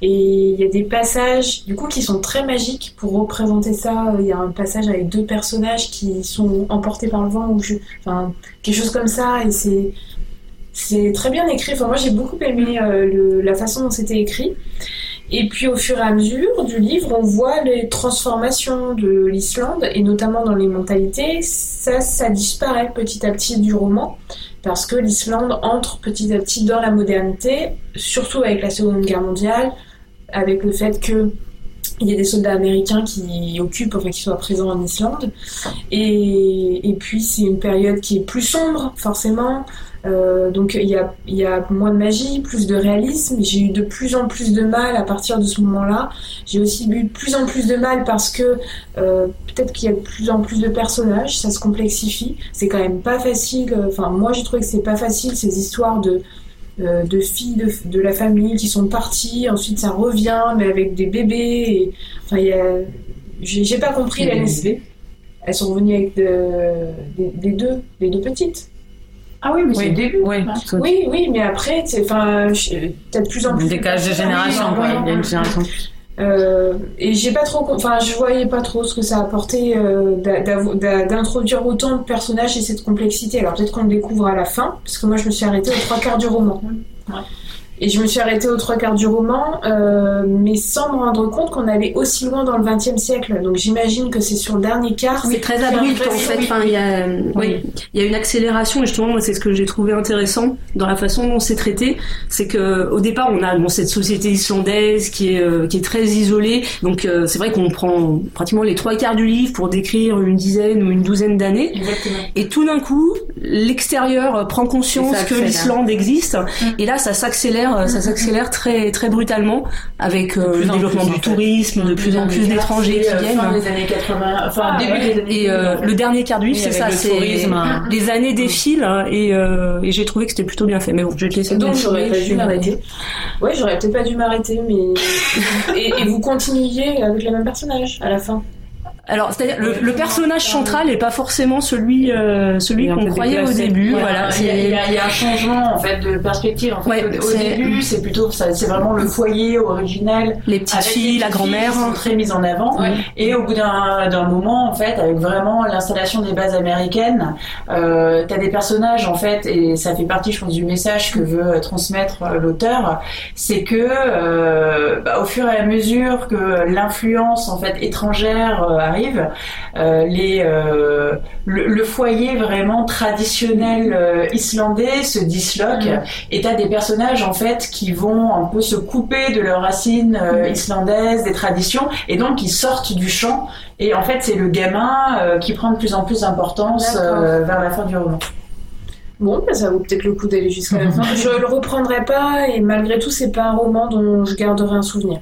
[SPEAKER 2] Et il y a des passages, du coup, qui sont très magiques pour représenter ça. Il y a un passage avec deux personnages qui sont emportés par le vent, ou enfin, quelque chose comme ça. Et c'est, c'est très bien écrit. Enfin, moi, j'ai beaucoup aimé euh, la façon dont c'était écrit. Et puis, au fur et à mesure du livre, on voit les transformations de l'Islande, et notamment dans les mentalités. Ça, ça disparaît petit à petit du roman, parce que l'Islande entre petit à petit dans la modernité, surtout avec la Seconde Guerre mondiale, avec le fait que il y a des soldats américains qui occupent, enfin qui soient présents en Islande. Et, puis c'est une période qui est plus sombre, forcément. Euh, donc il y a, moins de magie, plus de réalisme. J'ai eu de plus en plus de mal à partir de ce moment-là. J'ai aussi eu de plus en plus de mal parce que euh, peut-être qu'il y a de plus en plus de personnages, ça se complexifie. C'est quand même pas facile. Enfin moi j'ai trouvé que c'est pas facile ces histoires de euh, de filles de, de la famille qui sont parties, ensuite ça revient, mais avec des bébés. Et, enfin, il y a, j'ai, pas compris la nécessité. Elles sont revenues avec de- des, des deux, les deux petites.
[SPEAKER 4] Ah oui, mais c'est
[SPEAKER 1] Oui,
[SPEAKER 4] le début.
[SPEAKER 1] oui.
[SPEAKER 4] hein.
[SPEAKER 2] Oui, oui, mais après, c'est, enfin, t'as de plus en plus.
[SPEAKER 1] décalage de génération, quoi. Il y a une génération.
[SPEAKER 2] Euh, et j'ai pas trop, enfin, je voyais pas trop ce que ça apportait euh, d'introduire autant de personnages et cette complexité. Alors peut-être qu'on le découvre à la fin, parce que moi je me suis arrêtée aux trois quarts du roman.
[SPEAKER 4] Ouais.
[SPEAKER 2] Et je me suis arrêtée aux trois quarts du roman, euh, mais sans me rendre compte qu'on allait aussi loin dans le XXe siècle. Donc j'imagine que c'est sur le dernier quart.
[SPEAKER 3] C'est très
[SPEAKER 2] qu'il y a
[SPEAKER 3] abrupt
[SPEAKER 2] une
[SPEAKER 3] en fait.
[SPEAKER 2] pression.
[SPEAKER 3] Enfin, il y a, oui, il y a une accélération et justement moi c'est ce que j'ai trouvé intéressant dans la façon dont c'est traité, c'est que au départ on a bon, cette société islandaise qui est euh, qui est très isolée. Donc euh, c'est vrai qu'on prend pratiquement les trois quarts du livre pour décrire une dizaine ou une douzaine d'années.
[SPEAKER 4] Exactement.
[SPEAKER 3] Et tout d'un coup, l'extérieur prend conscience que l'Islande existe. Et là, ça s'accélère, euh, ça s'accélère très très brutalement avec euh, le
[SPEAKER 1] en
[SPEAKER 3] développement
[SPEAKER 1] plus,
[SPEAKER 3] du tourisme, de plus en plus d'étrangers qui
[SPEAKER 4] euh,
[SPEAKER 3] viennent.
[SPEAKER 4] Fin des années 80, enfin
[SPEAKER 2] Ah,
[SPEAKER 4] début
[SPEAKER 2] ouais.
[SPEAKER 4] des années
[SPEAKER 3] Et euh, le dernier quart du c'est ça,
[SPEAKER 1] le
[SPEAKER 3] c'est
[SPEAKER 1] tourisme, hein.
[SPEAKER 3] les années défilent hein, et, euh, et j'ai trouvé que c'était plutôt bien fait. Mais bon, je vais te laisser
[SPEAKER 2] Donc j'aurais pas dû m'arrêter. Ouais, j'aurais peut-être pas dû m'arrêter, mais et, et vous continuiez avec le même personnage à la fin.
[SPEAKER 3] Alors, c'est-à-dire le, le personnage central est pas forcément celui euh, celui qu'on croyait au début.
[SPEAKER 4] Ouais,
[SPEAKER 3] Voilà,
[SPEAKER 4] il y, a, il y
[SPEAKER 3] c'est
[SPEAKER 4] a- il y a un changement en fait de perspective. En fait,
[SPEAKER 3] Ouais,
[SPEAKER 4] au, début, c'est plutôt c'est vraiment le foyer original.
[SPEAKER 3] les petites
[SPEAKER 4] les
[SPEAKER 3] filles, la grand-mère.
[SPEAKER 4] sont très mises en avant.
[SPEAKER 2] Ouais.
[SPEAKER 4] Et au bout d'un moment, en fait, avec vraiment l'installation des bases américaines, euh, t'as des personnages en fait, et ça fait partie, je pense, du message que veut transmettre euh, l'auteur, c'est que euh, bah, au fur et à mesure que l'influence en fait étrangère euh, arrive arrive, les le, foyer vraiment traditionnel islandais se disloque mm. et t'as des personnages en fait qui vont un peu se couper de leurs racines mm. islandaises, des traditions et donc qui sortent du champ et en fait c'est le gamin qui prend de plus en plus d'importance vers la fin du roman.
[SPEAKER 2] Bon, bah, ça vaut peut-être le coup d'aller jusqu'à la fin. Je le reprendrai pas et malgré tout, c'est pas un roman dont je garderai un souvenir.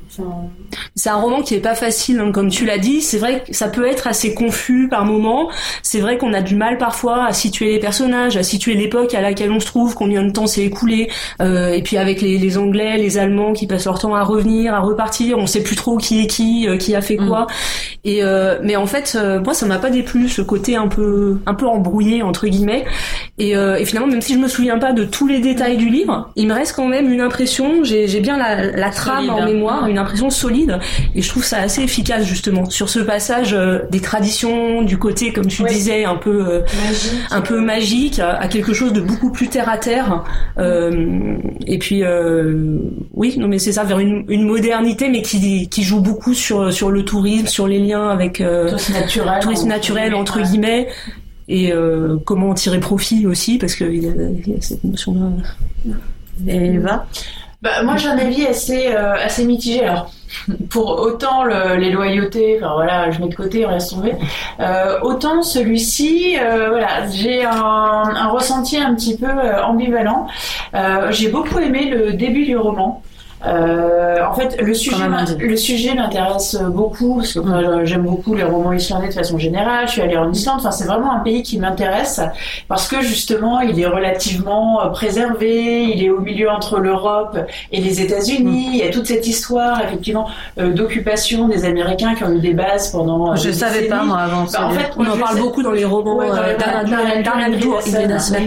[SPEAKER 3] C'est un roman qui est pas facile, hein, comme tu l'as dit. C'est vrai que ça peut être assez confus par moments. C'est vrai qu'on a du mal parfois à situer les personnages, à situer l'époque à laquelle on se trouve, combien de temps s'est écoulé. Euh, et puis avec les, les, Anglais, les Allemands qui passent leur temps à revenir, à repartir, on sait plus trop qui est qui, euh, qui a fait quoi. Mm. Et euh, mais en fait, moi, ça m'a pas déplu ce côté un peu un peu embrouillé entre guillemets. Et, et, finalement, même si je me souviens pas de tous les détails du livre, il me reste quand même une impression, j'ai bien la, la trame en mémoire, une impression solide, et je trouve ça assez efficace justement sur ce passage euh, des traditions, du côté, comme tu disais, un peu euh, magique, un peu magique, à, quelque chose de beaucoup plus terre à terre. Euh, et puis, oui, non mais c'est ça, vers une, une, modernité, mais qui, qui joue beaucoup sur sur le tourisme, sur les liens avec
[SPEAKER 4] tourisme naturel,
[SPEAKER 3] tourisme naturel entre guillemets et euh, comment tirer profit aussi parce qu'il y, y, a cette notion-là.
[SPEAKER 1] Et va
[SPEAKER 4] bah, Moi j'ai un avis assez, euh, assez mitigé. Alors, pour autant le, les loyautés, enfin voilà, je mets de côté, on laisse tomber. Euh, autant celui-ci, euh, voilà, j'ai un, un, ressenti un petit peu ambivalent. Euh, j'ai beaucoup aimé le début du roman. Euh, en fait, le sujet, le sujet m'intéresse beaucoup parce que j'aime beaucoup les romans islandais de façon générale. Je suis allée en Islande. Enfin, c'est vraiment un pays qui m'intéresse parce que justement, il est relativement euh, préservé. Il est au milieu entre l'Europe et les États-Unis. Il y a toute cette histoire, effectivement, euh, d'occupation des Américains qui ont eu des bases pendant.
[SPEAKER 3] Euh, je savais pas moi avant.
[SPEAKER 4] Bah, en fait,
[SPEAKER 3] on en parle beaucoup dans les romans ouais,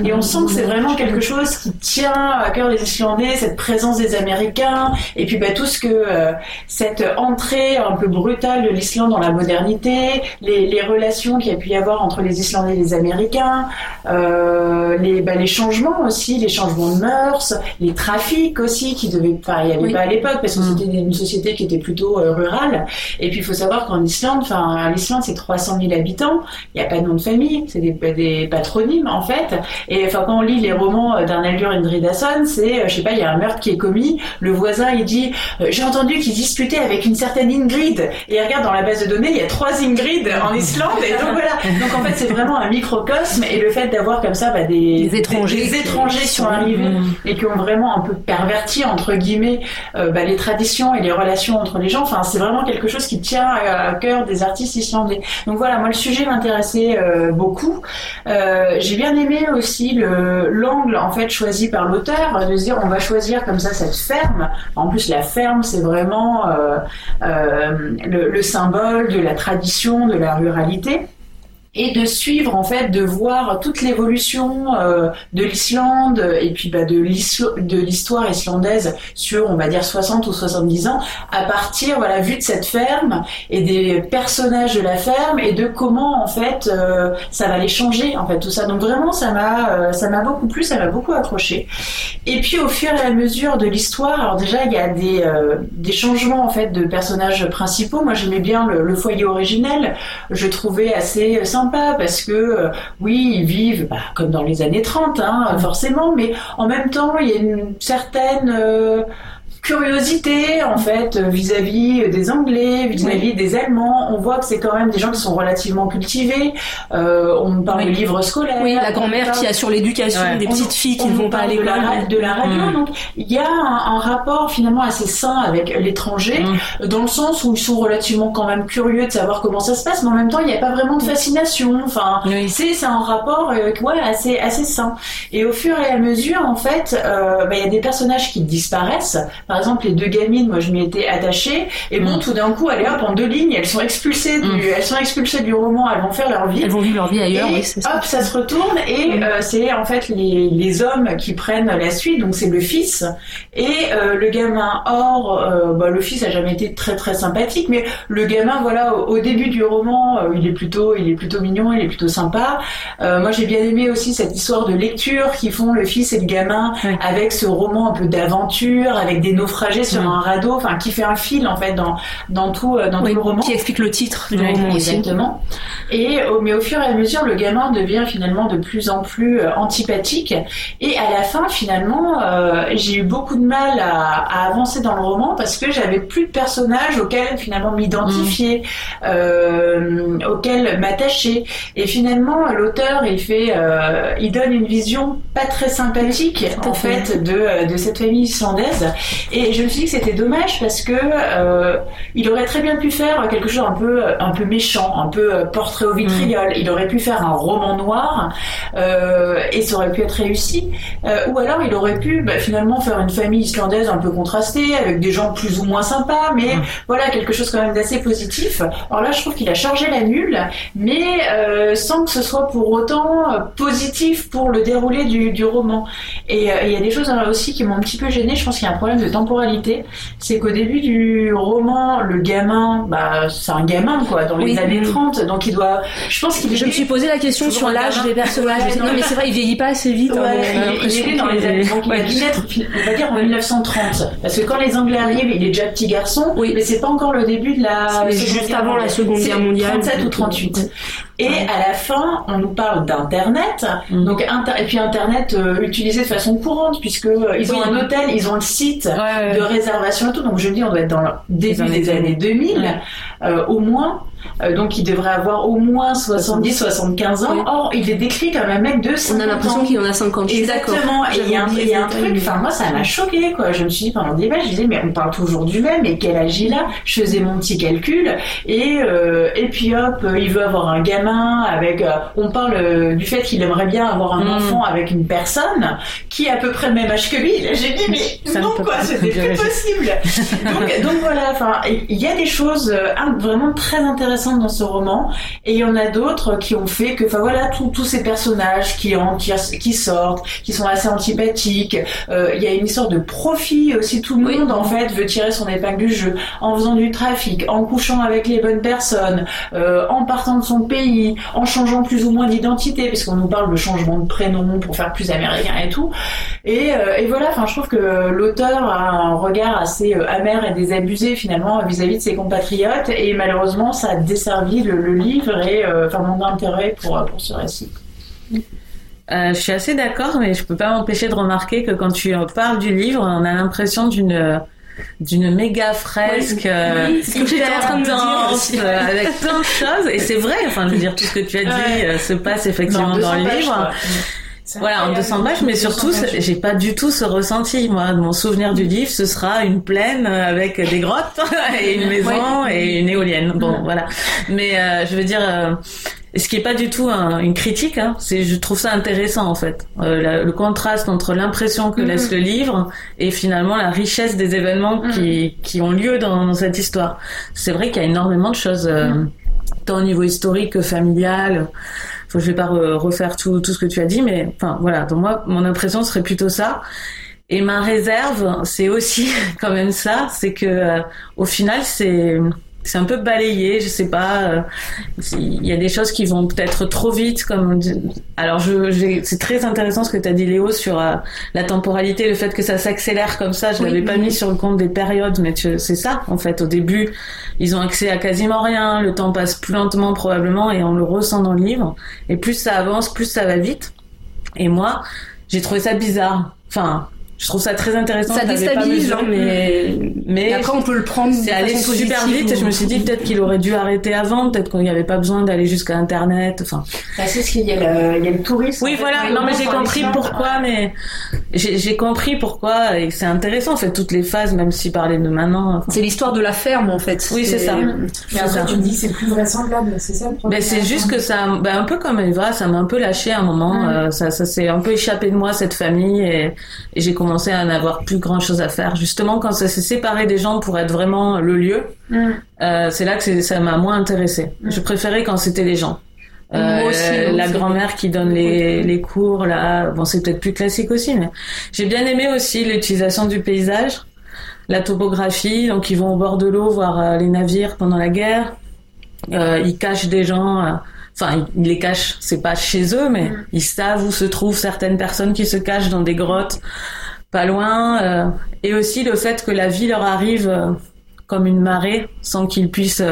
[SPEAKER 4] Et on sent que c'est vraiment quelque chose qui tient à cœur les Islandais, cette présence des Américains et puis bah, tout ce que euh, cette entrée un peu brutale de l'Islande dans la modernité, les, les relations qu'il y a pu y avoir entre les Islandais et les Américains, euh, les, bah, les changements aussi, les changements de mœurs, les trafics aussi qui devaient, enfin il n'y avait pas à l'époque parce que mm. c'était une société qui était plutôt euh, rurale. Et puis il faut savoir qu'en Islande, enfin l'Islande c'est 300 000 habitants, il n'y a pas de nom de famille, c'est des, des patronymes en fait. Et enfin quand on lit les romans d'Arnaldur Indridason, c'est, je sais pas, il y a un meurtre qui est commis, le voisin il dit euh, j'ai entendu qu'il disputait avec une certaine Ingrid. Et il regarde dans la base de données il y a trois Ingrid en Islande. Et donc voilà. Donc en fait c'est vraiment un microcosme. Et le fait d'avoir comme ça bah, des,
[SPEAKER 3] étrangers
[SPEAKER 4] des, étrangers qui sont arrivés et qui ont vraiment un peu perverti entre guillemets euh, bah, les traditions et les relations entre les gens. Enfin c'est vraiment quelque chose qui tient à, cœur des artistes islandais. Donc voilà. Moi le sujet m'intéressait euh, beaucoup. J'ai bien aimé aussi le l'angle en fait choisi par l'auteur de se dire on va choisir comme ça cette ferme en plus, la ferme, c'est vraiment euh, euh, le, le, symbole de la tradition, de la ruralité et de suivre en fait, de voir toute l'évolution euh, de l'Islande et puis bah, de l'histoire islandaise sur on va dire 60 ou 70 ans à partir voilà vue de cette ferme et des personnages de la ferme et de comment en fait euh, ça va les changer en fait tout ça. Donc vraiment ça m'a euh, ça m'a beaucoup plu ça m'a beaucoup accroché. Et puis au fur et à mesure de l'histoire alors déjà il y a des changements en fait de personnages principaux. Moi j'aimais bien le, le, foyer originel. Je trouvais assez sympa parce que euh, oui, ils vivent bah, comme dans les années 30, hein, forcément, mais en même temps, il y a une certaine euh, curiosité en fait vis-à-vis des Anglais, vis-à-vis des Allemands. On voit que c'est quand même des gens qui sont relativement cultivés. Euh, on parle de livres scolaires.
[SPEAKER 3] Oui, la grand-mère qui assure l'éducation des petites filles qui ne vont pas à l'école.
[SPEAKER 4] De, la radio. Mm. Donc il y a un, rapport finalement assez sain avec l'étranger, mm. dans le sens où ils sont relativement quand même curieux de savoir comment ça se passe, mais en même temps il n'y a pas vraiment de fascination. Enfin, c'est c'est un rapport euh, ouais assez assez sain. Et au fur et à mesure en fait, euh, bah, il y a des personnages qui disparaissent. Par exemple, les deux gamines, moi je m'y étais attachée, et bon, mm. tout d'un coup, allez hop, en deux lignes, elles sont expulsées du, mm. elles sont expulsées du roman, elles vont faire leur vie.
[SPEAKER 3] Elles vont vivre leur vie ailleurs,
[SPEAKER 4] et hop, ça. se retourne, et mm. euh, c'est en fait les, les, hommes qui prennent la suite, donc c'est le fils, et euh, le gamin. Or, euh, bah, le fils a jamais été très très sympathique, mais le gamin, voilà, au, début du roman, il est plutôt, il est plutôt mignon, il est plutôt sympa. moi, j'ai bien aimé aussi cette histoire de lecture qui font le fils et le gamin avec ce roman un peu d'aventure, avec des naufragé sur un radeau, enfin qui fait un fil en fait dans dans tout dans tout le roman.
[SPEAKER 3] Qui explique le titre du roman
[SPEAKER 4] exactement. Et au, mais au fur et à mesure, le gamin devient finalement de plus en plus euh, antipathique. Et à la fin, finalement, euh, j'ai eu beaucoup de mal à, à avancer dans le roman parce que j'avais plus de personnages auxquels finalement m'identifier, euh, auxquels m'attacher. Et finalement, l'auteur, il fait, euh, il donne une vision pas très sympathique en
[SPEAKER 3] fait.
[SPEAKER 4] fait de, de cette famille islandaise. Et je me suis dit que c'était dommage parce que euh, il aurait très bien pu faire quelque chose un peu un peu méchant, un peu euh, portrait au vitriol. Il aurait pu faire un roman noir euh, et ça aurait pu être réussi. Euh, ou alors il aurait pu bah, finalement faire une famille islandaise un peu contrastée avec des gens plus ou moins sympas, mais voilà quelque chose quand même d'assez positif. Alors là, je trouve qu'il a chargé la nulle, mais sans que ce soit pour autant positif pour le déroulé du, du roman. Et il y a des choses euh, aussi qui m'ont un petit peu gêné. Je pense qu'il y a un problème de temporalité. C'est qu'au début du roman, le gamin, bah, c'est un gamin, quoi, dans les
[SPEAKER 3] Oui.
[SPEAKER 4] années 30. Donc il doit, je pense qu'il
[SPEAKER 3] Je me suis posé la question sur l'âge des personnages.
[SPEAKER 4] Ouais,
[SPEAKER 3] non,
[SPEAKER 4] non,
[SPEAKER 3] mais c'est vrai, il vieillit pas assez vite. hein,
[SPEAKER 4] Ouais, il, il
[SPEAKER 3] l'impression
[SPEAKER 4] est dans les années, donc il a
[SPEAKER 3] Ouais.
[SPEAKER 4] dû naître, on va dire en 1930. Parce que quand les Anglais arrivent, il est déjà petit garçon,
[SPEAKER 3] Oui.
[SPEAKER 4] mais c'est pas encore le début de la.
[SPEAKER 3] C'est juste avant la. Seconde
[SPEAKER 4] C'est
[SPEAKER 3] Guerre mondiale.
[SPEAKER 4] 37 ou 38. Et à la fin, on nous parle d'internet,
[SPEAKER 1] Mm.
[SPEAKER 4] donc inter- et puis internet euh, utilisé de façon courante puisque euh, ils ont un hôtel, ils ont le site
[SPEAKER 1] Ouais,
[SPEAKER 4] de réservation et tout. Donc je me dis, on doit être dans le début
[SPEAKER 1] années
[SPEAKER 4] des années 2000,
[SPEAKER 1] Ouais.
[SPEAKER 4] euh, au moins. Euh, donc il devrait avoir au moins 70-75 ans.
[SPEAKER 3] Oui.
[SPEAKER 4] Or, il est décrit comme un mec de 50
[SPEAKER 3] On a l'impression
[SPEAKER 4] ans.
[SPEAKER 3] qu'il en a 50. Je suis d'accord.
[SPEAKER 4] Exactement. Et il y a un, y a truc, enfin moi ça m'a choqué quoi. Je me suis dit pendant des matchs, je disais mais on parle toujours du même. Et quel âge il a? Je faisais mon petit calcul et euh, et puis hop, euh, il veut avoir un gamin avec. euh, on parle du fait qu'il aimerait bien avoir un
[SPEAKER 1] Mm.
[SPEAKER 4] enfant avec une personne qui est à peu près le même âge que lui. J'ai dit mais
[SPEAKER 1] Ça
[SPEAKER 4] non quoi, c'était plus possible. donc donc voilà. Enfin il y a des choses vraiment très intéressantes dans ce roman et il y en a d'autres qui ont fait que, enfin voilà, tous ces personnages qui, en, qui, qui sortent, qui sont assez antipathiques. Euh, Il y a une histoire de profit aussi. Tout le
[SPEAKER 3] Oui.
[SPEAKER 4] monde en fait veut tirer son épingle du jeu en faisant du trafic, en couchant avec les bonnes personnes, euh, en partant de son pays, en changeant plus ou moins d'identité, parce qu'on nous parle de changement de prénom pour faire plus américain et tout. Et, euh, et voilà, enfin je trouve que l'auteur a un regard assez amer et désabusé finalement vis-à-vis de ses compatriotes et malheureusement ça desservi le, le livre et euh, enfin mon intérêt pour, pour ce récit.
[SPEAKER 1] Euh, je suis assez d'accord, mais je peux pas m'empêcher de remarquer que quand tu euh, parles du livre, on a l'impression d'une euh, d'une méga fresque
[SPEAKER 3] Oui,
[SPEAKER 1] euh,
[SPEAKER 3] oui,
[SPEAKER 1] euh, avec plein de choses. Et c'est vrai, enfin, je veux dire, tout ce que tu as dit euh, se passe effectivement
[SPEAKER 4] Non,
[SPEAKER 1] dans le
[SPEAKER 4] 200 pages,
[SPEAKER 1] livre. Voilà, en 200 pages, mais surtout, j'ai pas du tout ce ressenti. Moi, mon souvenir du livre, ce sera une plaine euh, avec des grottes et une maison et une éolienne. Bon, voilà. Mais euh, je veux dire, euh, ce qui est pas du tout un- une critique, hein, c'est je trouve ça intéressant en fait, Euh, la- le contraste entre l'impression que
[SPEAKER 4] Mhm.
[SPEAKER 1] laisse le livre et finalement la richesse des événements qui qui ont lieu dans, dans cette histoire. C'est vrai qu'il y a énormément de choses, euh, tant au niveau historique que familial. Faut, je vais pas re- refaire tout, tout ce que tu as dit, mais enfin voilà. Donc moi, mon impression serait plutôt ça. Et ma réserve, c'est aussi quand même ça, c'est que euh, au final, c'est c'est un peu balayé, je sais pas. euh, Il y a des choses qui vont peut-être trop vite, comme alors c'est très intéressant ce que tu as dit Léo sur euh, la temporalité, le fait que ça s'accélère comme ça. Je
[SPEAKER 3] Oui.
[SPEAKER 1] l'avais pas mis sur le compte des périodes, mais c'est ça en fait. Au début, ils ont accès à quasiment rien, le temps passe plus lentement probablement, et on le ressent dans le livre. Et plus ça avance, plus ça va vite. Et moi, j'ai trouvé ça bizarre. Enfin, je trouve ça très intéressant.
[SPEAKER 3] Ça
[SPEAKER 1] pas
[SPEAKER 3] déstabilise, hein, mais...
[SPEAKER 1] Mais
[SPEAKER 3] Et après, on peut le prendre
[SPEAKER 1] c'est allé super vite et je
[SPEAKER 3] ou-
[SPEAKER 1] me suis dit peut-être qu'il aurait dû arrêter avant, peut-être qu'il n'y avait pas besoin d'aller jusqu'à Internet. Enfin,
[SPEAKER 4] Bah, c'est ce qu'il y a le, il y a le tourisme.
[SPEAKER 1] oui, voilà. Non, mais j'ai compris pourquoi, mais j'ai compris pourquoi et c'est intéressant en fait toutes les phases, même si parler de maintenant. enfin.
[SPEAKER 3] C'est l'histoire de la ferme, en fait.
[SPEAKER 1] Oui, c'est ça.
[SPEAKER 2] Mais après,
[SPEAKER 1] ça.
[SPEAKER 2] tu me dis c'est plus vraisemblable, c'est ça le problème
[SPEAKER 1] Ben, c'est juste que ça, ben, un peu comme Eva, ça m'a un peu lâché à un moment.
[SPEAKER 2] Mm.
[SPEAKER 1] euh, ça, ça s'est un peu échappé de moi cette famille et, et j'ai commencé à n'avoir plus grand chose à faire. Justement, quand ça s'est séparé des gens pour être vraiment le lieu,
[SPEAKER 2] Mm.
[SPEAKER 1] euh, c'est là que ça m'a moins intéressé.
[SPEAKER 2] Mm.
[SPEAKER 1] Je préférais quand c'était les gens. Euh,
[SPEAKER 3] Moi aussi, oui,
[SPEAKER 1] la grand-mère qui donne les, les cours là, bon c'est peut-être plus classique aussi, mais j'ai bien aimé aussi l'utilisation du paysage, la topographie. Donc ils vont au bord de l'eau voir euh, les navires pendant la guerre. Euh, ils cachent des gens. Enfin, ils les cachent, c'est pas chez eux, mais
[SPEAKER 2] Mm.
[SPEAKER 1] ils savent où se trouvent certaines personnes qui se cachent dans des grottes pas loin, euh, et aussi le fait que la vie leur arrive euh, comme une marée sans qu'ils puissent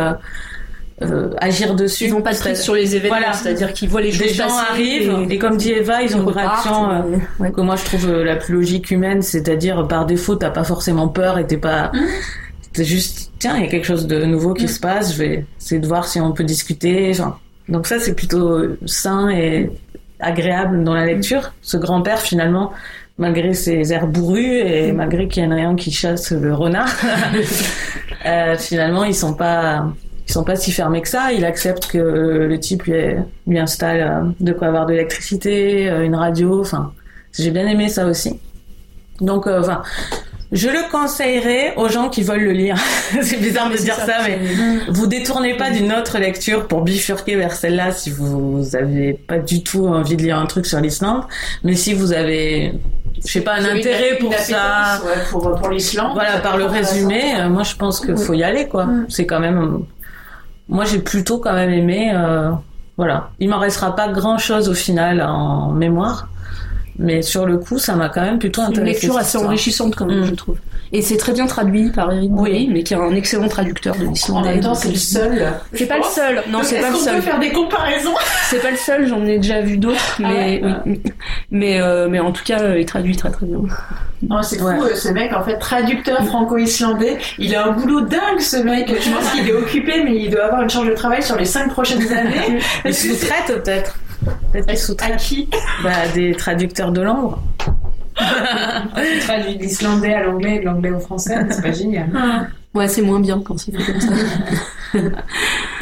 [SPEAKER 1] euh, agir dessus.
[SPEAKER 3] Ils n'ont pas de prise sur les événements,
[SPEAKER 1] Voilà.
[SPEAKER 3] c'est-à-dire qu'ils voient les choses
[SPEAKER 1] Des gens
[SPEAKER 3] passer
[SPEAKER 1] arrivent, et, comme dit Eva, ils ont une réaction euh,
[SPEAKER 3] ouais.
[SPEAKER 1] que moi je trouve euh, la plus logique humaine, c'est-à-dire par défaut t'as pas forcément peur et t'es pas, c'est juste tiens il y a quelque chose de nouveau qui se passe, je vais essayer de voir si on peut discuter. Genre. Donc ça c'est plutôt sain et agréable dans la lecture. Ce grand-père finalement, malgré ses airs bourrus et malgré qu'il y a un rayon qui chasse le renard, euh, finalement ils sont pas ils sont pas si fermés que ça. Il accepte que le type lui, lui installe euh, de quoi avoir de l'électricité, euh, une radio. Enfin, j'ai bien aimé ça aussi. Donc, euh, enfin, je le conseillerais aux gens qui veulent le lire. c'est bizarre de dire ça, mais vous détournez pas d'une autre lecture pour bifurquer vers celle-là si vous avez pas du tout envie de lire un truc sur l'Islande. Mais si vous avez, je sais pas, un intérêt pour ça.
[SPEAKER 4] ouais, pour, pour l'Islande.
[SPEAKER 1] Voilà, par le résumé, euh, moi je pense qu'il faut y aller, quoi. C'est quand même. Moi j'ai plutôt quand même aimé. euh, Voilà. Il m'en restera pas grand chose au final en mémoire. Mais sur le coup, ça m'a quand même plutôt
[SPEAKER 3] Une
[SPEAKER 1] intéressé.
[SPEAKER 3] lecture assez enrichissante quand même,
[SPEAKER 1] Mm.
[SPEAKER 3] je trouve. Et c'est très bien traduit par Eric Boury, mais qui est un excellent traducteur de
[SPEAKER 4] En
[SPEAKER 3] l'islandais.
[SPEAKER 4] même temps, c'est le seul.
[SPEAKER 3] C'est pas le seul. Non, c'est pas le seul.
[SPEAKER 4] peut faire des comparaisons?
[SPEAKER 3] C'est pas le seul. J'en ai déjà vu d'autres,
[SPEAKER 4] Ah
[SPEAKER 3] mais mais euh, mais en tout cas, euh, il traduit très très bien.
[SPEAKER 4] Non, c'est fou,
[SPEAKER 1] Ouais.
[SPEAKER 4] ce mec, en fait, traducteur franco-islandais. Il a un boulot dingue, ce mec. Je pense qu'il est occupé, mais il doit avoir une charge de travail sur les cinq prochaines années.
[SPEAKER 1] Il sous-traite peut-être. Peut-être
[SPEAKER 4] À qui
[SPEAKER 1] bah, des traducteurs de l'ombre.
[SPEAKER 2] Il traduit de l'islandais à l'anglais et de l'anglais au français, c'est pas génial.
[SPEAKER 3] Ouais, c'est moins bien quand c'est fait comme ça.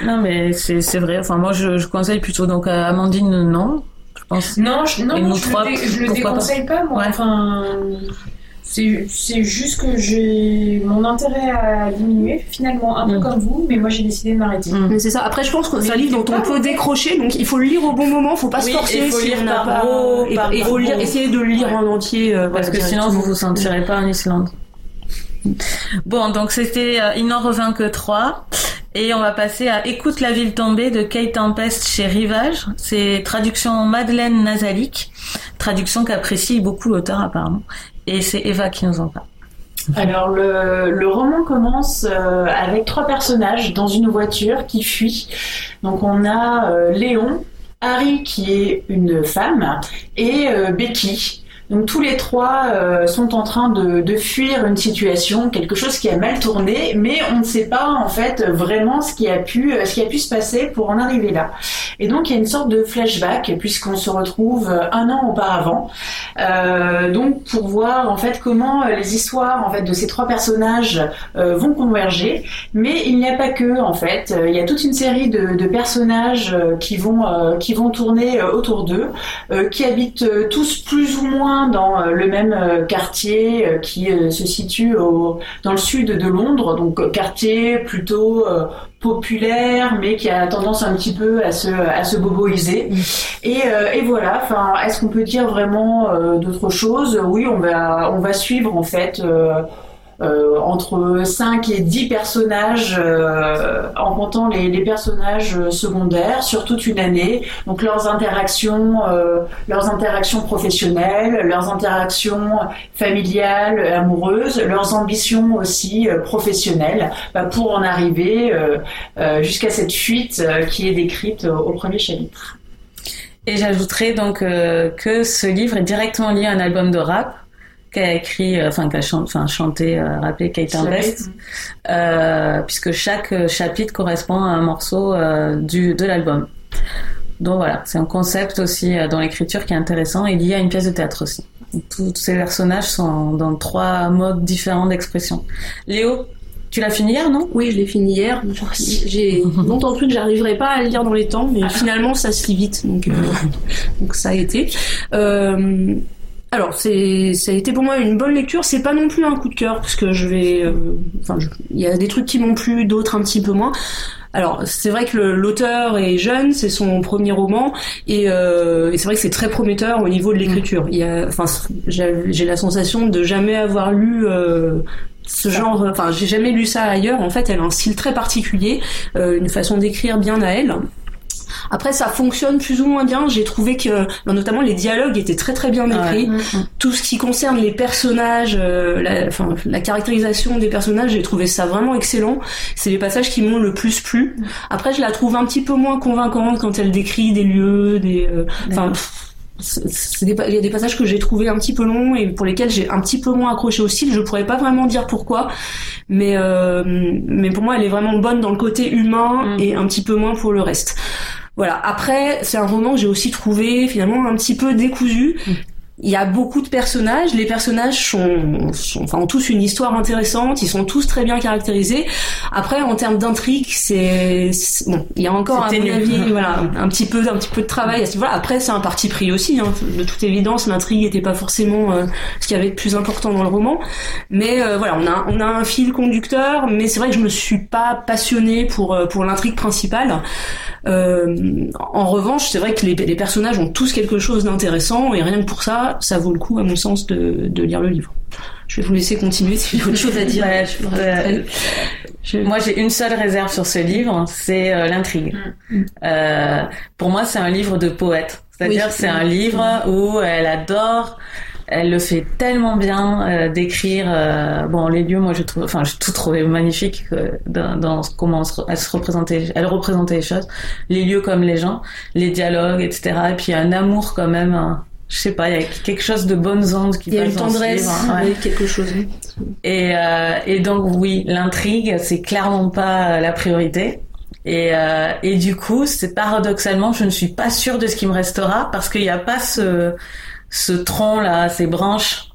[SPEAKER 1] Non, mais c'est c'est vrai. Enfin, moi je, je conseille plutôt donc à Amandine, non. Je pense.
[SPEAKER 2] Non, je, non,
[SPEAKER 1] Et
[SPEAKER 2] non,
[SPEAKER 1] nous
[SPEAKER 2] je,
[SPEAKER 1] trois,
[SPEAKER 2] le, dé- je le
[SPEAKER 1] pas
[SPEAKER 2] déconseille pas, moi.
[SPEAKER 1] Ouais.
[SPEAKER 2] Enfin, c'est juste que j'ai mon intérêt a diminué finalement, un peu
[SPEAKER 1] Mm.
[SPEAKER 2] comme vous, mais moi j'ai décidé de m'arrêter.
[SPEAKER 1] Mm.
[SPEAKER 3] Mais c'est ça. Après, je pense que c'est un livre dont on peut décrocher, donc il faut le lire au bon moment. Faut pas se forcer.
[SPEAKER 1] et faut
[SPEAKER 3] si
[SPEAKER 1] lire
[SPEAKER 3] on
[SPEAKER 1] par
[SPEAKER 3] pas.
[SPEAKER 1] gros-
[SPEAKER 3] et-
[SPEAKER 1] par
[SPEAKER 3] et il faut
[SPEAKER 1] gros.
[SPEAKER 3] lire, essayer de le lire
[SPEAKER 1] Ouais.
[SPEAKER 3] en entier. euh,
[SPEAKER 1] Parce
[SPEAKER 3] voilà,
[SPEAKER 1] que sinon, vous vous sentirez pas en Islande. Bon, donc c'était euh, Il n'en revint que trois. Et on va passer à Écoute la ville tombée de Kate Tempest chez Rivage. C'est traduction Madeleine Nazalik. Traduction qu'apprécie beaucoup l'auteur apparemment. Et c'est Eva qui nous en parle.
[SPEAKER 4] Alors, le, roman commence euh, avec trois personnages dans une voiture qui fuient. Donc, on a euh, Léon, Harry qui est une femme et euh, Becky. Donc tous les trois euh, sont en train de, de fuir une situation, quelque chose qui a mal tourné, mais on ne sait pas en fait vraiment ce qui a pu, euh, ce qui a pu se passer pour en arriver là. Et donc il y a une sorte de flashback puisqu'on se retrouve euh, un an auparavant, donc pour voir en fait comment les histoires en fait de ces trois personnages vont converger. Mais il n'y a pas que en fait, il y a toute une série de, de personnages qui vont qui vont tourner autour d'eux, qui habitent tous plus ou moins dans euh, le même euh, quartier euh, qui se situe dans le sud de Londres, donc quartier plutôt populaire, mais qui a tendance un petit peu à se à se boboiser. Et, voilà. Enfin, est-ce qu'on peut dire vraiment euh, d'autres choses? Oui, on va on va suivre en fait. Euh, entre 5 et 10 personnages euh, en comptant les, les personnages secondaires sur toute une année. Donc leurs interactions euh, leurs interactions professionnelles leurs interactions familiales amoureuses leurs ambitions aussi euh, professionnelles bah, pour en arriver euh, euh, jusqu'à cette fuite euh, qui est décrite au, premier chapitre.
[SPEAKER 1] Et j'ajouterai donc euh, que ce livre est directement lié à un album de rap qu'a écrit, euh, enfin qu'a chan- enfin, chanté, euh, rappé Kate Tempest, euh, puisque chaque chapitre correspond à un morceau euh, du de l'album. Donc voilà, c'est un concept aussi euh, dans l'écriture qui est intéressant et lié à une pièce de théâtre aussi. Tous ces personnages sont dans trois modes différents d'expression. Léo, tu l'as fini hier, non?
[SPEAKER 3] Oui, je l'ai fini hier. J'ai longtemps cru que j'arriverais pas à le lire dans les temps, mais finalement ça se lit vite, donc, euh, donc ça a été. Euh, alors, c'est, ça a été pour moi une bonne lecture. C'est pas non plus un coup de cœur parce que je vais, euh, enfin, il y a des trucs qui m'ont plu, d'autres un petit peu moins. Alors, c'est vrai que le- l'auteur est jeune, c'est son premier roman, et, euh, et c'est vrai que c'est très prometteur au niveau de l'écriture. Il y a, enfin, j'ai j'ai la sensation de jamais avoir lu. euh, ce genre, enfin, j'ai jamais lu ça ailleurs. En fait, elle a un style très particulier, euh, une façon d'écrire bien à elle. Après, ça fonctionne plus ou moins bien. J'ai trouvé que, notamment, les dialogues étaient très très bien écrits.
[SPEAKER 1] Ouais.
[SPEAKER 3] Tout ce qui concerne les personnages, euh, la, enfin, la caractérisation des personnages, j'ai trouvé ça vraiment excellent. C'est les passages qui m'ont le plus plu. Après, je la trouve un petit peu moins convaincante quand elle décrit des lieux, des, euh, enfin. il y a des passages que j'ai trouvé un petit peu longs et pour lesquels j'ai un petit peu moins accroché au style. Je pourrais pas vraiment dire pourquoi, mais euh, mais pour moi, elle est vraiment bonne dans le côté humain
[SPEAKER 1] Mm.
[SPEAKER 3] et un petit peu moins pour le reste. Voilà. Après, c'est un roman que j'ai aussi trouvé finalement un petit peu décousu. Il y a beaucoup de personnages. Les personnages sont, sont- enfin, ont tous une histoire intéressante. Ils sont tous très bien caractérisés. Après, en termes d'intrigue, c'est bon. Il y a encore, à mon avis, voilà, un petit peu, un petit peu de travail à ce niveau-là. Après, c'est un parti pris aussi. Hein. De toute évidence, l'intrigue n'était pas forcément euh, ce qu'il y avait de plus important dans le roman. Mais euh, voilà, on a, on a un fil conducteur. Mais c'est vrai que je me suis pas passionnée pour euh, pour l'intrigue principale. Euh, en revanche, c'est vrai que les, les personnages ont tous quelque chose d'intéressant et rien que pour ça, ça vaut le coup, à mon sens, de, de lire le livre. Je vais vous laisser continuer si vous avez autre chose à dire.
[SPEAKER 1] Ouais, je- euh,
[SPEAKER 3] Je-
[SPEAKER 1] Moi, j'ai une seule réserve sur ce livre, c'est euh, l'intrigue. Euh, pour moi, c'est un livre de poète. C'est-à-dire,
[SPEAKER 3] Oui.
[SPEAKER 1] c'est un livre où elle adore, elle le fait tellement bien euh, d'écrire. euh, bon, les lieux, moi, je trouve, enfin, j'ai tout trouvé magnifique euh, dans, dans comment elle se, elle se représentait, elle représentait les choses, les lieux comme les gens, les dialogues, etc. Et puis un amour quand même. hein. Je sais pas, il y a quelque chose de bonnes ondes qui
[SPEAKER 3] Il y a
[SPEAKER 1] passe
[SPEAKER 3] une tendresse,
[SPEAKER 1] livre, ouais.
[SPEAKER 3] quelque chose.
[SPEAKER 1] Et, euh, et donc oui, l'intrigue, c'est clairement pas euh, la priorité. Et, euh, et du coup, c'est paradoxalement, je ne suis pas sûre de ce qui me restera parce qu'il n'y a pas ce, ce tronc là, ces branches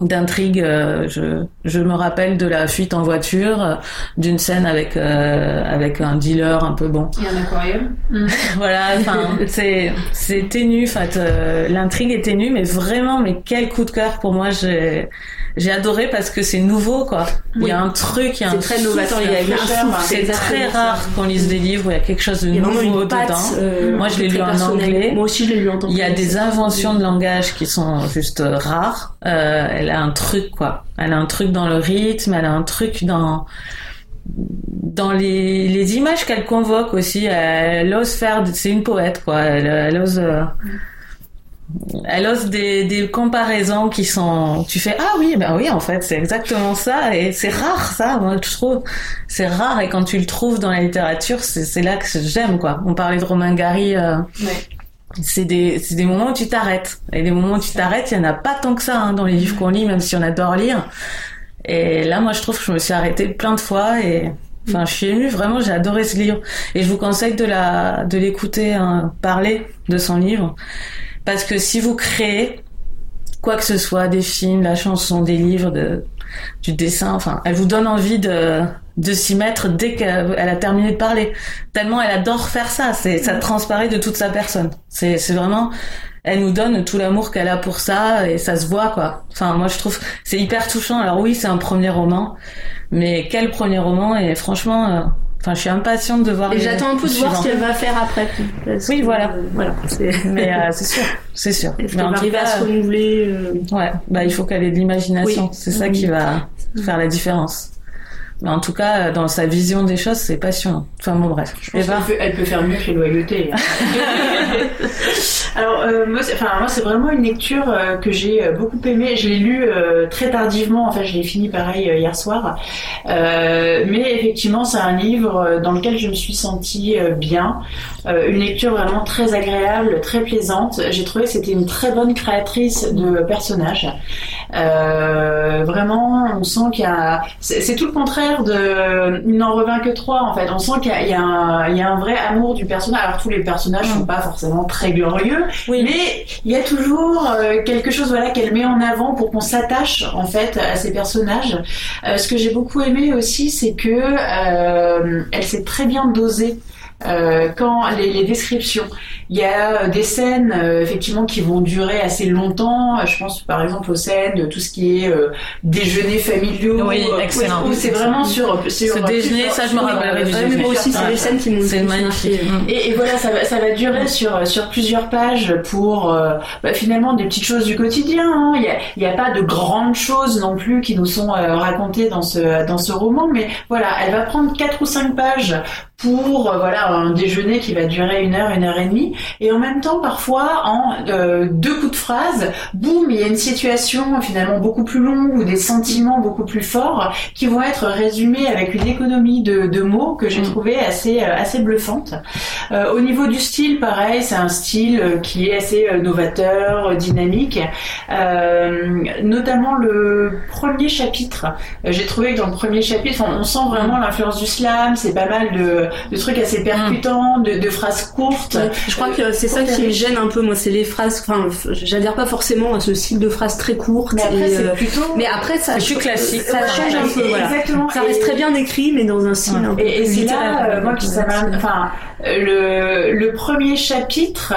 [SPEAKER 1] d'intrigue. euh, je, je me rappelle de la fuite en voiture, euh, d'une scène avec euh, avec un dealer un peu bon.
[SPEAKER 2] A un aquarium.
[SPEAKER 1] Voilà, enfin, c'est c'est ténu. En fait, euh, l'intrigue est ténue, mais vraiment, mais quel coup de cœur pour moi. J'ai j'ai adoré parce que c'est nouveau, quoi. Il y a un truc, il y a un
[SPEAKER 3] très novateur, il y a
[SPEAKER 1] C'est très rare qu'on lise des livres où il y a quelque chose de nouveau
[SPEAKER 3] patte.
[SPEAKER 1] dedans.
[SPEAKER 3] euh,
[SPEAKER 1] Moi, je l'ai lu en anglais.
[SPEAKER 3] Moi aussi, je l'ai lu en anglais.
[SPEAKER 1] Il y a des inventions de langage qui sont juste rares. Euh, elle a un truc, quoi. Elle a un truc dans le rythme, elle a un truc dans dans les, les images qu'elle convoque aussi. Elle ose faire, c'est une poète, quoi. Elle, elle ose, euh, elle ose des, des comparaisons qui sont. Tu fais ah oui, ben oui, en fait, c'est exactement ça. Et c'est rare, ça. Moi, je trouve, c'est rare. Et quand tu le trouves dans la littérature, c'est là que j'aime, quoi. On parlait de Romain Gary. euh, c'est des, c'est des moments où tu t'arrêtes. Et des moments où tu t'arrêtes, il y en a pas tant que ça hein, dans les livres qu'on lit, même si on adore lire. Et là, moi, je trouve que je me suis arrêtée plein de fois et, enfin, je suis émue. Vraiment, j'ai adoré ce livre. Et je vous conseille de la, de l'écouter hein, parler de son livre. Parce que si vous créez quoi que ce soit, des films, la chanson, des livres, de, du dessin, enfin, elle vous donne envie de, de s'y mettre dès qu'elle elle a terminé de parler. Tellement elle adore faire ça, c'est, ça transparaît de toute sa personne. C'est, c'est vraiment, elle nous donne tout l'amour qu'elle a pour ça et ça se voit, quoi. Enfin, moi, je trouve, c'est hyper touchant. Alors oui, c'est un premier roman, mais quel premier roman? Et franchement, euh, enfin, je suis impatiente de voir
[SPEAKER 3] Et
[SPEAKER 1] les
[SPEAKER 3] j'attends un peu de voir ce qu'elle va faire après.
[SPEAKER 1] Oui,
[SPEAKER 3] que,
[SPEAKER 1] voilà.
[SPEAKER 3] euh, voilà. C'est.
[SPEAKER 1] Mais euh, c'est sûr, c'est sûr.
[SPEAKER 3] Est-ce qu'elle va arriver à se renouveler euh,
[SPEAKER 1] Ouais, bah il faut qu'elle ait de l'imagination.
[SPEAKER 3] Oui.
[SPEAKER 1] C'est ça
[SPEAKER 3] Oui.
[SPEAKER 1] qui va faire la différence. Mais en tout cas, dans sa vision des choses, c'est passionnant. Enfin bon, bref.
[SPEAKER 4] Je pense
[SPEAKER 1] Eva
[SPEAKER 4] qu'elle peut, elle peut faire mieux que les loyautés. Alors, euh, moi, c'est, enfin, moi, c'est vraiment une lecture euh, que j'ai euh, beaucoup aimée. Je l'ai lu très tardivement. En fait, je l'ai fini pareil hier soir. Mais effectivement, c'est un livre dans lequel je me suis sentie bien. Une lecture vraiment très agréable, très plaisante. J'ai trouvé que c'était une très bonne créatrice de personnages. Vraiment, on sent qu'il y a. C'est, c'est tout le contraire de. Il n'en revint que trois, en fait. On sent qu'il y a, il y a un, il y a un vrai amour du personnage. Alors, tous les personnages sont pas forcément très glorieux,
[SPEAKER 1] Oui.
[SPEAKER 4] mais il y a toujours euh, quelque chose voilà qu'elle met en avant pour qu'on s'attache en fait à ces personnages. Euh, ce que j'ai beaucoup aimé aussi, c'est que euh, elle s'est très bien dosée. Euh, quand les, les descriptions, il y a euh, des scènes euh, effectivement qui vont durer assez longtemps. Je pense par exemple aux scènes de tout ce qui est euh, déjeuner familiaux.
[SPEAKER 1] Oui,
[SPEAKER 4] euh,
[SPEAKER 1] excellent.
[SPEAKER 4] où- où c'est vraiment sur, sur
[SPEAKER 1] Ce déjeuner, ça, je me rappellerai du
[SPEAKER 3] ouais,
[SPEAKER 1] déjeuner.
[SPEAKER 3] aussi, c'est des scènes qui m'ont
[SPEAKER 1] C'est magnifique. Mm.
[SPEAKER 4] et, et voilà, ça va, ça va durer sur, sur plusieurs pages pour euh, bah, finalement des petites choses du quotidien. hein. Il n'y a, il y a pas de grandes choses non plus qui nous sont euh, racontées dans ce, dans ce roman, mais voilà, elle va prendre quatre ou cinq pages pour euh, voilà un déjeuner qui va durer une heure, une heure et demie, et en même temps parfois en euh, deux coups de phrase, boum, il y a une situation finalement beaucoup plus longue ou des sentiments beaucoup plus forts qui vont être résumés avec une économie de, de mots que j'ai mm. trouvé assez euh, assez bluffante. Euh, au niveau du style, pareil, c'est un style qui est assez novateur, dynamique, notamment le premier chapitre. j'ai trouvé que dans le premier chapitre, on, on sent vraiment l'influence du slam, c'est pas mal de de trucs assez percutants, de, de phrases courtes.
[SPEAKER 3] je crois que c'est ça qui me gêne un peu, moi, c'est les phrases. Enfin, j'adhère pas forcément à ce style de phrases très courtes.
[SPEAKER 4] Mais après, c'est euh, plutôt.
[SPEAKER 3] Mais après, ça,
[SPEAKER 1] plus classique.
[SPEAKER 3] Ça change un peu. Voilà. Ça reste très bien écrit, mais dans un style un peu.
[SPEAKER 4] Et, et c'est là, euh, moi, qui ça. Enfin, le le premier chapitre.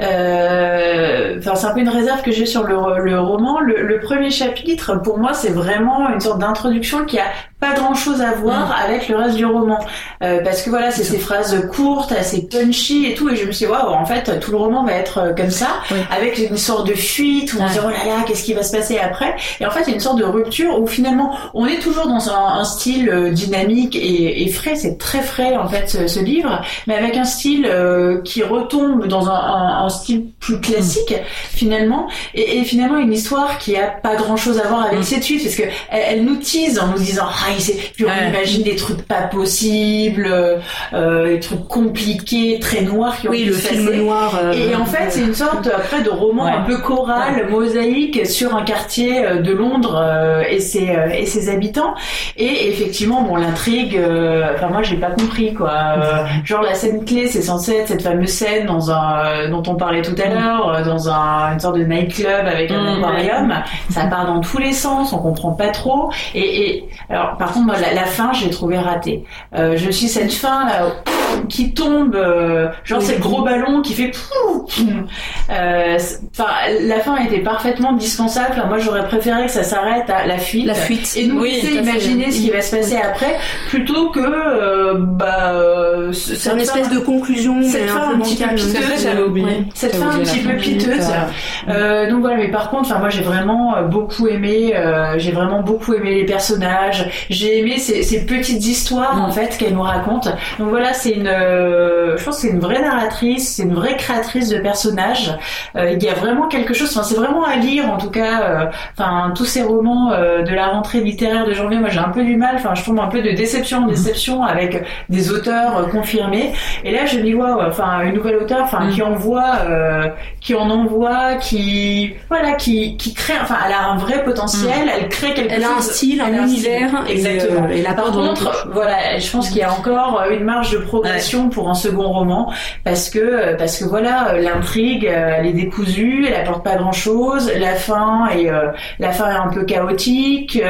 [SPEAKER 4] Euh, enfin, c'est un peu une réserve que j'ai sur le, le roman. Le, le, premier chapitre, pour moi, c'est vraiment une sorte d'introduction qui a pas grand chose à voir mm. avec le reste du roman. Euh, parce que voilà c'est ces phrases courtes assez punchy et tout et je me suis dit waouh en fait tout le roman va être euh, comme ça avec une sorte de fuite où on se dit oh là là qu'est-ce qui va se passer après? Et en fait il y a une sorte de rupture où finalement on est toujours dans un, un style euh, dynamique et, et frais. C'est très frais en fait ce, ce, livre mais avec un style euh, qui retombe dans un, un, un, style plus classique finalement et, et, finalement une histoire qui a pas grand chose à voir avec mm. cette suite parce que elle, elle, nous tease en nous disant ah, puis on imagine des trucs pas possibles, euh, des trucs compliqués, très noirs qui
[SPEAKER 3] ont Oui, le film noir.
[SPEAKER 4] Euh, et en fait, c'est une sorte après de roman un peu choral, mosaïque sur un quartier euh, de Londres euh, et ses et ses habitants. Et effectivement, bon, l'intrigue. Enfin, moi, j'ai pas compris quoi. genre la scène clé, c'est censé être cette fameuse scène dans un dont on parlait tout à mm. l'heure, dans un, une sorte de nightclub avec un mm. aquarium. Ça part dans tous les sens, on comprend pas trop. Et, et alors, par contre, moi, la, fin, j'ai trouvé ratée. Euh, je suis cette fin là qui tombe, euh, genre c'est le gros ballon qui fait. Euh, enfin, la fin était parfaitement dispensable. moi, j'aurais préféré que ça s'arrête à la fuite.
[SPEAKER 3] La fuite.
[SPEAKER 4] Et nous oui, laisser imaginer ce qui va se passer après, plutôt que euh,
[SPEAKER 3] c'est une espèce de conclusion,
[SPEAKER 4] cette fin un, petit peu piteuse. Cette fin un petit peu piteuse. donc voilà, mais par contre, enfin moi, j'ai vraiment beaucoup aimé. j'ai vraiment beaucoup aimé les personnages j'ai aimé ces, ces, petites histoires en fait qu'elle nous raconte. Donc voilà, c'est une, euh, je pense que c'est une vraie narratrice, c'est une vraie créatrice de personnages. Euh, il y a vraiment quelque chose. Enfin, c'est vraiment à lire en tout cas. Euh, enfin, tous ces romans de la rentrée littéraire de janvier, moi j'ai un peu du mal. Enfin, je tombe un peu de déception en déception avec des auteurs confirmés. Et là, je dis vois, enfin, une nouvelle auteure, enfin, qui envoie, qui en envoie, qui, voilà, qui, qui crée. Enfin, elle a un vrai potentiel. Elle crée quelque
[SPEAKER 3] elle
[SPEAKER 4] chose.
[SPEAKER 3] Elle a un style, un univers.
[SPEAKER 4] Exactement. Et, la par contre, voilà, je pense qu'il y a encore une marge de progression pour un second roman parce que parce que voilà, l'intrigue elle est décousue, elle apporte pas grand chose, la fin est la fin est un peu chaotique,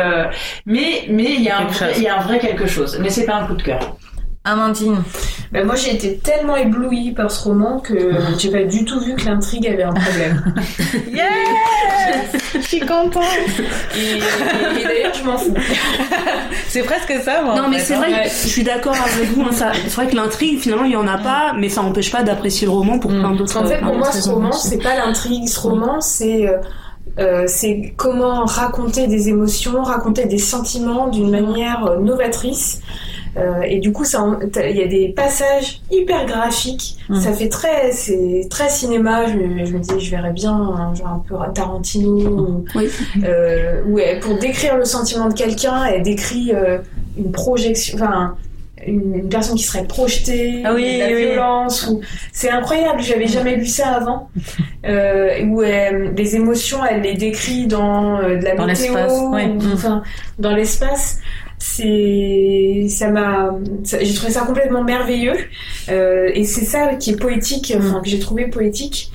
[SPEAKER 4] mais mais il y a un vrai, il y a un vrai quelque chose. Mais c'est pas un coup de cœur.
[SPEAKER 1] Amandine.
[SPEAKER 2] Ben moi j'ai été tellement éblouie par ce roman que j'ai pas du tout vu que l'intrigue avait un problème.
[SPEAKER 1] yes Je suis contente.
[SPEAKER 2] Et, et, d'ailleurs je m'en fous.
[SPEAKER 1] c'est presque ça moi.
[SPEAKER 3] Non mais c'est vrai, je suis d'accord avec vous. Hein, c'est vrai que l'intrigue finalement il y en a pas, mais ça n'empêche pas d'apprécier le roman pour mm. plein d'autres.
[SPEAKER 2] En fait pour moi ce roman c'est pas l'intrigue, ce roman c'est euh, euh, c'est comment raconter des émotions, raconter des sentiments d'une manière euh, novatrice. Euh, et du coup, il y a des passages hyper graphiques. Mm. Ça fait très, c'est très cinéma. Je, je, me disais, je verrais bien un, genre un peu Tarantino.
[SPEAKER 3] Oui.
[SPEAKER 2] Euh, où elle, pour décrire le sentiment de quelqu'un, elle décrit euh, une projection, enfin une, une, personne qui serait projetée,
[SPEAKER 1] ah oui,
[SPEAKER 2] de la
[SPEAKER 1] oui,
[SPEAKER 2] violence. Ou... C'est incroyable. J'avais jamais lu ça avant. Euh, où elle, des émotions, elle les décrit dans de la
[SPEAKER 1] dans
[SPEAKER 2] météo,
[SPEAKER 1] ouais.
[SPEAKER 2] ou, enfin dans l'espace c'est ça m'a j'ai trouvé ça complètement merveilleux. Euh, et c'est ça qui est poétique enfin que j'ai trouvé poétique.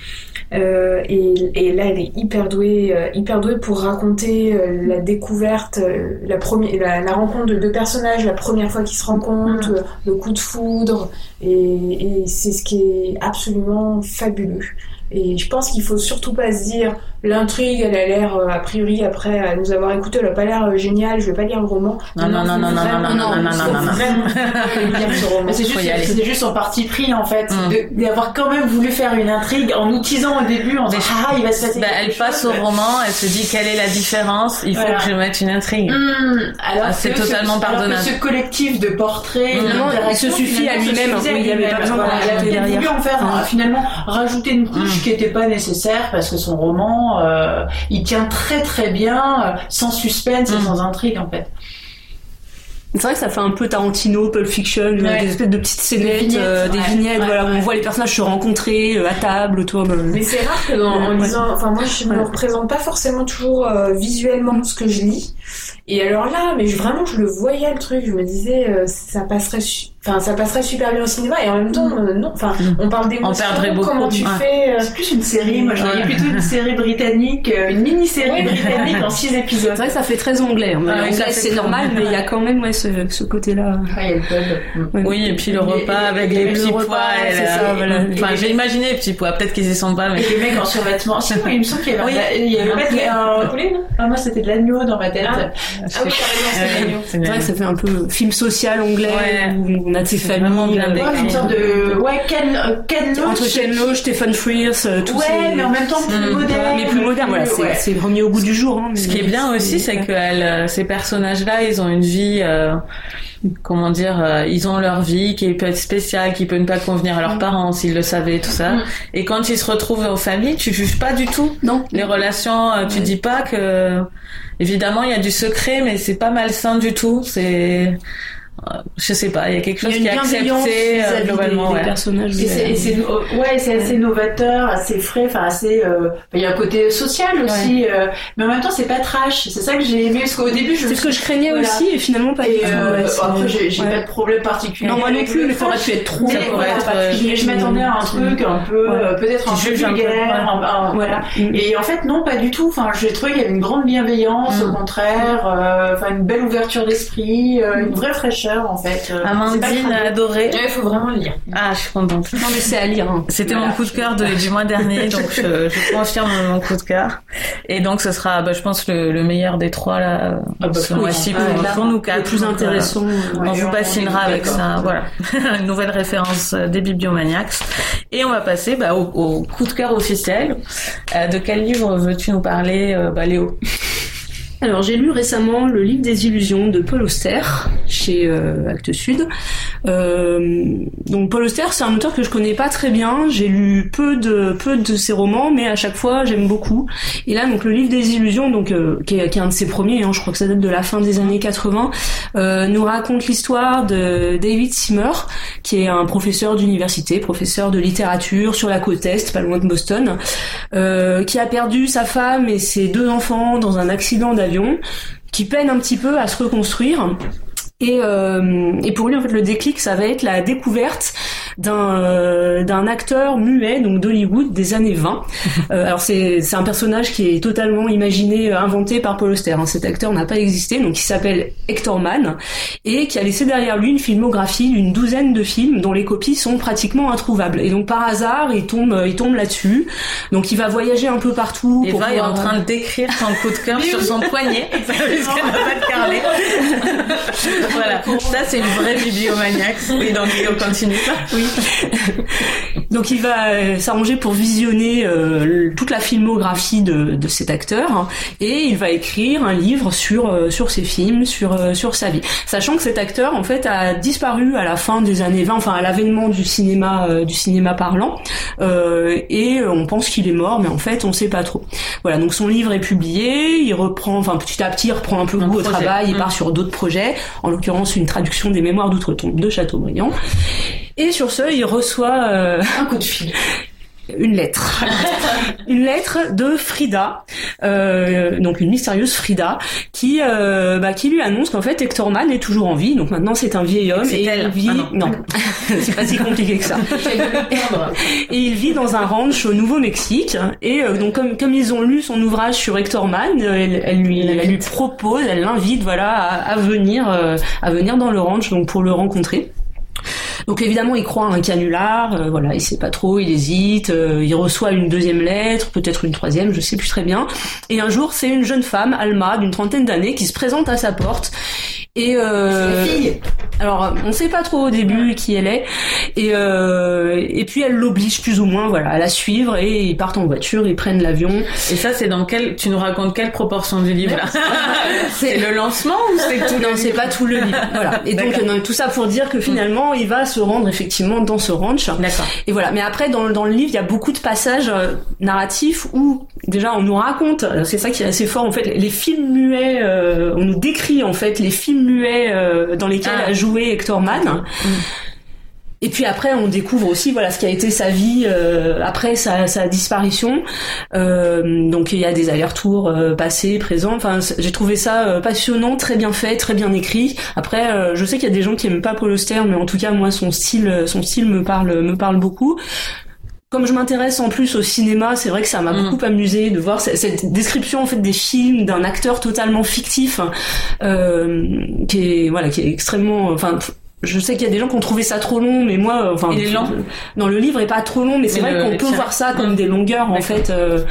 [SPEAKER 2] Euh, et, et, là elle est hyper douée euh, hyper douée pour raconter la découverte la première la, la, rencontre de deux personnages la première fois qu'ils se rencontrent mm. le coup de foudre. Et, et c'est ce qui est absolument fabuleux. Et je pense qu'il faut surtout pas se dire l'intrigue, elle a l'air, euh, a priori, après à nous avoir écouté, elle a pas l'air euh, géniale, je vais pas lire le roman.
[SPEAKER 1] Non, non, non, non, non, non, non, non, non, non,
[SPEAKER 4] c'est juste, juste son parti pris en fait,
[SPEAKER 1] Mm.
[SPEAKER 4] d'avoir quand même voulu faire une intrigue en nous teasant au début, en disant ah il va se passer.
[SPEAKER 1] Bah, elle passe
[SPEAKER 4] chose.
[SPEAKER 1] au roman, elle se dit quelle est la différence, il faut
[SPEAKER 4] Voilà.
[SPEAKER 1] que je mette une intrigue.
[SPEAKER 4] Hmm, alors
[SPEAKER 1] Ah, c'est totalement pardonnable.
[SPEAKER 4] Ce collectif de portraits,
[SPEAKER 1] Mm.
[SPEAKER 3] Il se suffit à lui-même. il y avait pas besoin d'en rajouter derrière.
[SPEAKER 4] en
[SPEAKER 3] Mm.
[SPEAKER 4] euh, finalement rajouter une couche
[SPEAKER 1] Mm.
[SPEAKER 4] qui n'était pas nécessaire parce que son roman euh, il tient très très bien euh, sans suspense et
[SPEAKER 1] Mm.
[SPEAKER 4] sans intrigue en fait.
[SPEAKER 3] C'est vrai que ça fait un peu Tarantino, Pulp Fiction,
[SPEAKER 4] Ouais.
[SPEAKER 3] des espèces de petites scénettes,
[SPEAKER 4] vignettes,
[SPEAKER 3] euh, des
[SPEAKER 4] ouais.
[SPEAKER 3] vignettes,
[SPEAKER 4] Ouais,
[SPEAKER 3] voilà, où on voit les personnages se rencontrer euh, à table autour de.
[SPEAKER 2] Mais c'est rare que dans, en
[SPEAKER 3] Ouais.
[SPEAKER 2] lisant, enfin moi je me
[SPEAKER 3] Ouais.
[SPEAKER 2] représente pas forcément toujours euh, visuellement ce que je lis. Et alors là, mais je- vraiment je le voyais le truc, je me disais euh, ça passerait, enfin ça passerait super bien au cinéma et en même temps euh, non, enfin
[SPEAKER 1] Mm.
[SPEAKER 2] on parle
[SPEAKER 1] beaucoup.
[SPEAKER 2] comment tu
[SPEAKER 1] Ouais.
[SPEAKER 2] fais, euh,
[SPEAKER 4] C'est plus une série, moi je voyais plutôt une série britannique, euh, une mini-série
[SPEAKER 2] Ouais.
[SPEAKER 4] britannique en six épisodes.
[SPEAKER 3] C'est vrai que ça fait très anglais. hein.
[SPEAKER 1] Ah
[SPEAKER 3] Anglais, c'est normal, mais il y a quand même ouais, ce, ce côté-là.
[SPEAKER 4] Ouais, il y a le pub.
[SPEAKER 3] Ouais.
[SPEAKER 1] Oui, et puis le repas
[SPEAKER 4] et-
[SPEAKER 1] avec
[SPEAKER 4] et
[SPEAKER 1] les
[SPEAKER 4] le
[SPEAKER 1] petits pois. et
[SPEAKER 3] c'est
[SPEAKER 1] la-
[SPEAKER 3] ça, voilà.
[SPEAKER 1] Enfin, j'ai imaginé les petits pois, peut-être qu'ils y sont pas, mais.
[SPEAKER 4] Et les mecs en survêtement. Si, moi, il me semble qu'il y avait,
[SPEAKER 1] Oui.
[SPEAKER 4] il y avait pas de-
[SPEAKER 2] un
[SPEAKER 4] un-
[SPEAKER 2] poulet, non?
[SPEAKER 4] Ah, moi, c'était de l'agneau dans ma tête.
[SPEAKER 2] Ah. Ah oui, c'est
[SPEAKER 3] vrai que ça fait un peu film social anglais
[SPEAKER 1] Ouais.
[SPEAKER 3] où on a de familles. euh.
[SPEAKER 4] Ouais, une sorte de, ouais, Ken, euh, Ken Loach.
[SPEAKER 3] entre Ken Loach, Stephen Frears, euh, tous
[SPEAKER 4] Ouais,
[SPEAKER 3] ces...
[SPEAKER 4] mais en même temps plus
[SPEAKER 1] Mm.
[SPEAKER 4] moderne.
[SPEAKER 3] mais plus modernes, voilà, c'est
[SPEAKER 4] ouais.
[SPEAKER 3] c'est remis au goût du jour. Hein,
[SPEAKER 1] Ce qui est bien aussi, c'est que elle, ces personnages-là, ils ont une vie, euh, comment dire, euh, ils ont leur vie qui peut être spéciale, qui peut ne pas convenir à leurs
[SPEAKER 3] Mm.
[SPEAKER 1] parents s'ils le savaient, tout ça.
[SPEAKER 2] Mm.
[SPEAKER 1] Et quand ils se retrouvent en famille, tu juges pas du tout
[SPEAKER 3] Non.
[SPEAKER 1] les relations. euh, Tu dis pas que, évidemment, il y a du secret, mais c'est pas malsain du tout. C'est, je sais pas, il y a quelque chose
[SPEAKER 3] a
[SPEAKER 1] qui est accepté euh,
[SPEAKER 3] des,
[SPEAKER 1] globalement.
[SPEAKER 3] des
[SPEAKER 1] ouais.
[SPEAKER 3] personnages.
[SPEAKER 4] Et c'est, et c'est no- ouais, c'est assez novateur, assez frais, enfin assez. euh, Il y a un côté social aussi, euh, mais en même temps c'est pas trash. C'est ça que j'ai aimé parce qu'au début je.
[SPEAKER 3] C'est ce que je craignais
[SPEAKER 4] Voilà.
[SPEAKER 3] aussi et finalement pas du
[SPEAKER 4] Et
[SPEAKER 3] tout.
[SPEAKER 4] euh,
[SPEAKER 3] ouais,
[SPEAKER 4] après j'ai, pas de problème particulier.
[SPEAKER 3] Non, moi non plus,
[SPEAKER 4] le
[SPEAKER 3] mais ça aurait pu être trop.
[SPEAKER 1] Euh,
[SPEAKER 4] je, m'attendais à un truc un peu, euh, peut-être un peu vulgaire, voilà.
[SPEAKER 3] Mm.
[SPEAKER 4] Et en fait, non, pas du tout. Enfin, j'ai trouvé qu'il y avait une grande bienveillance,
[SPEAKER 1] Mm.
[SPEAKER 4] au contraire, euh, enfin, une belle ouverture d'esprit, euh, une vraie fraîcheur, en fait. Euh,
[SPEAKER 1] Amandine a adoré.
[SPEAKER 2] Ouais, il faut vraiment le lire.
[SPEAKER 1] Ah, je suis contente.
[SPEAKER 3] Non mais c'est à lire. hein.
[SPEAKER 1] C'était
[SPEAKER 4] Voilà.
[SPEAKER 1] mon coup de cœur de- du mois dernier, donc je, je confirme mon coup de cœur. Et donc ce sera, bah, je pense, le, le meilleur des trois là,
[SPEAKER 4] Ah bah,
[SPEAKER 1] ce
[SPEAKER 4] oui.
[SPEAKER 1] mois-ci
[SPEAKER 4] Ah,
[SPEAKER 1] pour,
[SPEAKER 4] là,
[SPEAKER 1] pour nous quatre.
[SPEAKER 3] Le plus intéressant. euh,
[SPEAKER 1] voilà. On
[SPEAKER 4] Ouais,
[SPEAKER 1] vous bassinera avec ça, voilà. Une nouvelle référence euh, des bibliomaniacs. Et on va passer bah, au, au coup de cœur officiel. Euh, de quel livre veux-tu nous parler, euh, bah, Léo?
[SPEAKER 3] Alors j'ai lu récemment le livre des illusions de Paul Auster chez euh, Sud. Euh, donc Paul Auster c'est un auteur que je connais pas très bien. J'ai lu peu de peu de ses romans, mais à chaque fois j'aime beaucoup. Et là donc le livre des illusions donc euh, qui, est, qui est un de ses premiers, hein, je crois que ça date de la fin des années 80, euh, nous raconte l'histoire de David Simmer qui est un professeur d'université, professeur de littérature sur la côte est, pas loin de Boston, euh, qui a perdu sa femme et ses deux enfants dans un accident d'avion, qui peine un petit peu à se reconstruire. Et, euh, et pour lui, en fait, le déclic, ça va être la découverte d'un euh, d'un acteur muet, donc d'Hollywood des années 20. Euh, alors c'est c'est un personnage qui est totalement imaginé, euh, inventé par Paul Auster. hein. Cet acteur n'a pas existé, donc il s'appelle Hector Mann et qui a laissé derrière lui une filmographie d'une douzaine de films dont les copies sont pratiquement introuvables. Et donc par hasard, il tombe il tombe là-dessus. Donc il va voyager un peu partout. pour
[SPEAKER 1] Eva est en
[SPEAKER 3] pouvoir-
[SPEAKER 1] train de décrire son coup de cœur sur son poignet, puisqu'elle n'a pas de carnet. Voilà, ça c'est le vrai bibliomaniac. Oui, donc Léo continue.
[SPEAKER 3] Oui. Donc il va euh, s'arranger pour visionner euh, toute la filmographie de, de cet acteur hein, et il va écrire un livre sur euh, sur ses films, sur sur sa vie. Sachant que cet acteur en fait a disparu à la fin des années 20, enfin à l'avènement du cinéma du cinéma parlant euh, et on pense qu'il est mort mais en fait on sait pas trop. Voilà, donc son livre est publié, il reprend enfin petit à petit il reprend un peu
[SPEAKER 1] Un
[SPEAKER 3] goût au travail, il
[SPEAKER 1] Mm.
[SPEAKER 3] part sur d'autres projets, en l'occurrence une traduction des mémoires d'outre-tombe de Chateaubriand. Et sur ce, il reçoit euh,
[SPEAKER 4] Un coup de fil.
[SPEAKER 3] une lettre. une lettre de Frida, euh, donc une mystérieuse Frida, qui, euh, bah, qui lui annonce qu'en fait Hector Mann est toujours en vie, donc maintenant c'est un vieil homme et
[SPEAKER 1] elle.
[SPEAKER 3] il vit...
[SPEAKER 1] Ah non.
[SPEAKER 3] c'est pas si compliqué que ça. Et il vit dans un ranch au Nouveau-Mexique. Et euh, donc comme, comme ils ont lu son ouvrage sur Hector Mann, euh, elle, elle lui, elle lui propose, elle l'invite voilà à, à venir, euh, à venir dans le ranch donc pour le rencontrer. Donc évidemment, il croit à un canular, euh, voilà, il sait pas trop, il hésite, euh, il reçoit une deuxième lettre, peut-être une troisième, je sais plus très bien. Et un jour, c'est une jeune femme, Alma, d'une trentaine d'années, qui se présente à sa porte. Et euh,
[SPEAKER 4] fille.
[SPEAKER 3] alors, on sait pas trop au début qui elle est, et euh, et puis elle l'oblige plus ou moins, voilà, à la suivre, et ils partent en voiture, ils prennent l'avion.
[SPEAKER 1] Et ça, c'est dans quel, tu nous racontes quelle proportion du livre, C'est le lancement ou c'est tout
[SPEAKER 3] Non, c'est pas tout le livre. Voilà. Et donc, non, tout ça pour dire que finalement, il va se rendre effectivement dans ce ranch.
[SPEAKER 1] D'accord.
[SPEAKER 3] Et voilà. Mais après, dans, dans le livre, il y a beaucoup de passages euh, narratifs où déjà on nous raconte. C'est ça qui est assez fort en fait. Les films muets, euh, on nous décrit en fait les films muets euh, dans lesquels
[SPEAKER 1] Ah.
[SPEAKER 3] a joué Hector Mann. Et puis après, on découvre aussi voilà ce qui a été sa vie euh, après sa, sa disparition. Euh, donc il y a des allers-retours euh, passés, présents. Enfin, j'ai trouvé ça passionnant, très bien fait, très bien écrit. Après, je sais qu'il y a des gens qui aiment pas Paul Auster, mais en tout cas moi son style, son style me parle, me parle beaucoup. Comme je m'intéresse en plus au cinéma, c'est vrai que ça m'a
[SPEAKER 1] Mm.
[SPEAKER 3] beaucoup amusé de voir cette, description en fait des films d'un acteur totalement fictif, euh, qui est voilà, qui est extrêmement, enfin. Je sais qu'il y a des gens qui ont trouvé ça trop long, mais moi, enfin,
[SPEAKER 1] est lent
[SPEAKER 3] Non, le livre est pas trop long, mais c'est vrai qu'on peut voir ça comme des longueurs en fait. euh,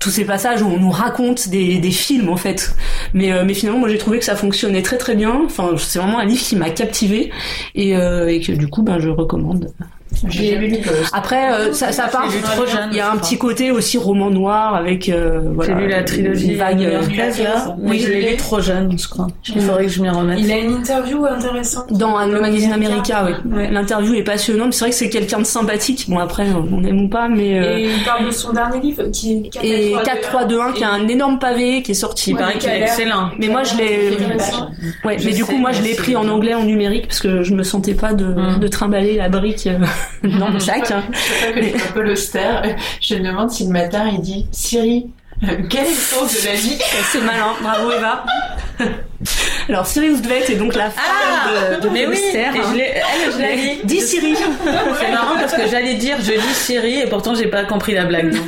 [SPEAKER 3] tous ces passages où on nous raconte des, des films en fait. Mais euh, mais finalement, moi j'ai trouvé que ça fonctionnait très très bien. Enfin, c'est vraiment un livre qui m'a captivé et, euh, et que du coup, ben je recommande.
[SPEAKER 4] Lu Auster.
[SPEAKER 3] Après, euh, ça, ça part. Il y a un petit côté aussi roman noir avec. euh, voilà,
[SPEAKER 1] J'ai lu la trilogie
[SPEAKER 3] une vague. euh,
[SPEAKER 1] new-yorkaise, là.
[SPEAKER 4] Oui,
[SPEAKER 1] je l'ai lu trop jeune, je crois. Il faudrait que je m'y remette.
[SPEAKER 2] Il a une interview intéressante.
[SPEAKER 3] Dans le magazine America, oui.
[SPEAKER 2] Ouais.
[SPEAKER 3] L'interview est passionnante. C'est vrai que c'est quelqu'un de sympathique. Bon après, on aime ou pas, mais. euh,
[SPEAKER 2] Et il parle de son dernier livre qui est
[SPEAKER 3] Et 4-3-2-1 qui a un énorme pavé qui est sorti.
[SPEAKER 1] Il paraît
[SPEAKER 2] qui
[SPEAKER 1] qu'il
[SPEAKER 2] a
[SPEAKER 1] est excellent.
[SPEAKER 3] Mais moi je l'ai. Ouais, mais du coup moi je l'ai pris en anglais en numérique parce que je me sentais pas de,
[SPEAKER 1] Mm.
[SPEAKER 3] de trimballer la brique euh, dans le sac. hein.
[SPEAKER 4] Je sais pas que je suis Paul Auster. Je me demande si le matin il dit Siri, euh, quel est le sens de la vie?
[SPEAKER 3] C'est malin, bravo Eva. Alors Sirius Dvet est donc la femme
[SPEAKER 1] Ah,
[SPEAKER 3] de, de
[SPEAKER 1] mais oui, et
[SPEAKER 3] hein.
[SPEAKER 1] je l'ai, elle, je l'ai dit.
[SPEAKER 3] Dis Siri.
[SPEAKER 1] C'est marrant parce que j'allais dire je lis Siri et pourtant j'ai pas compris la blague.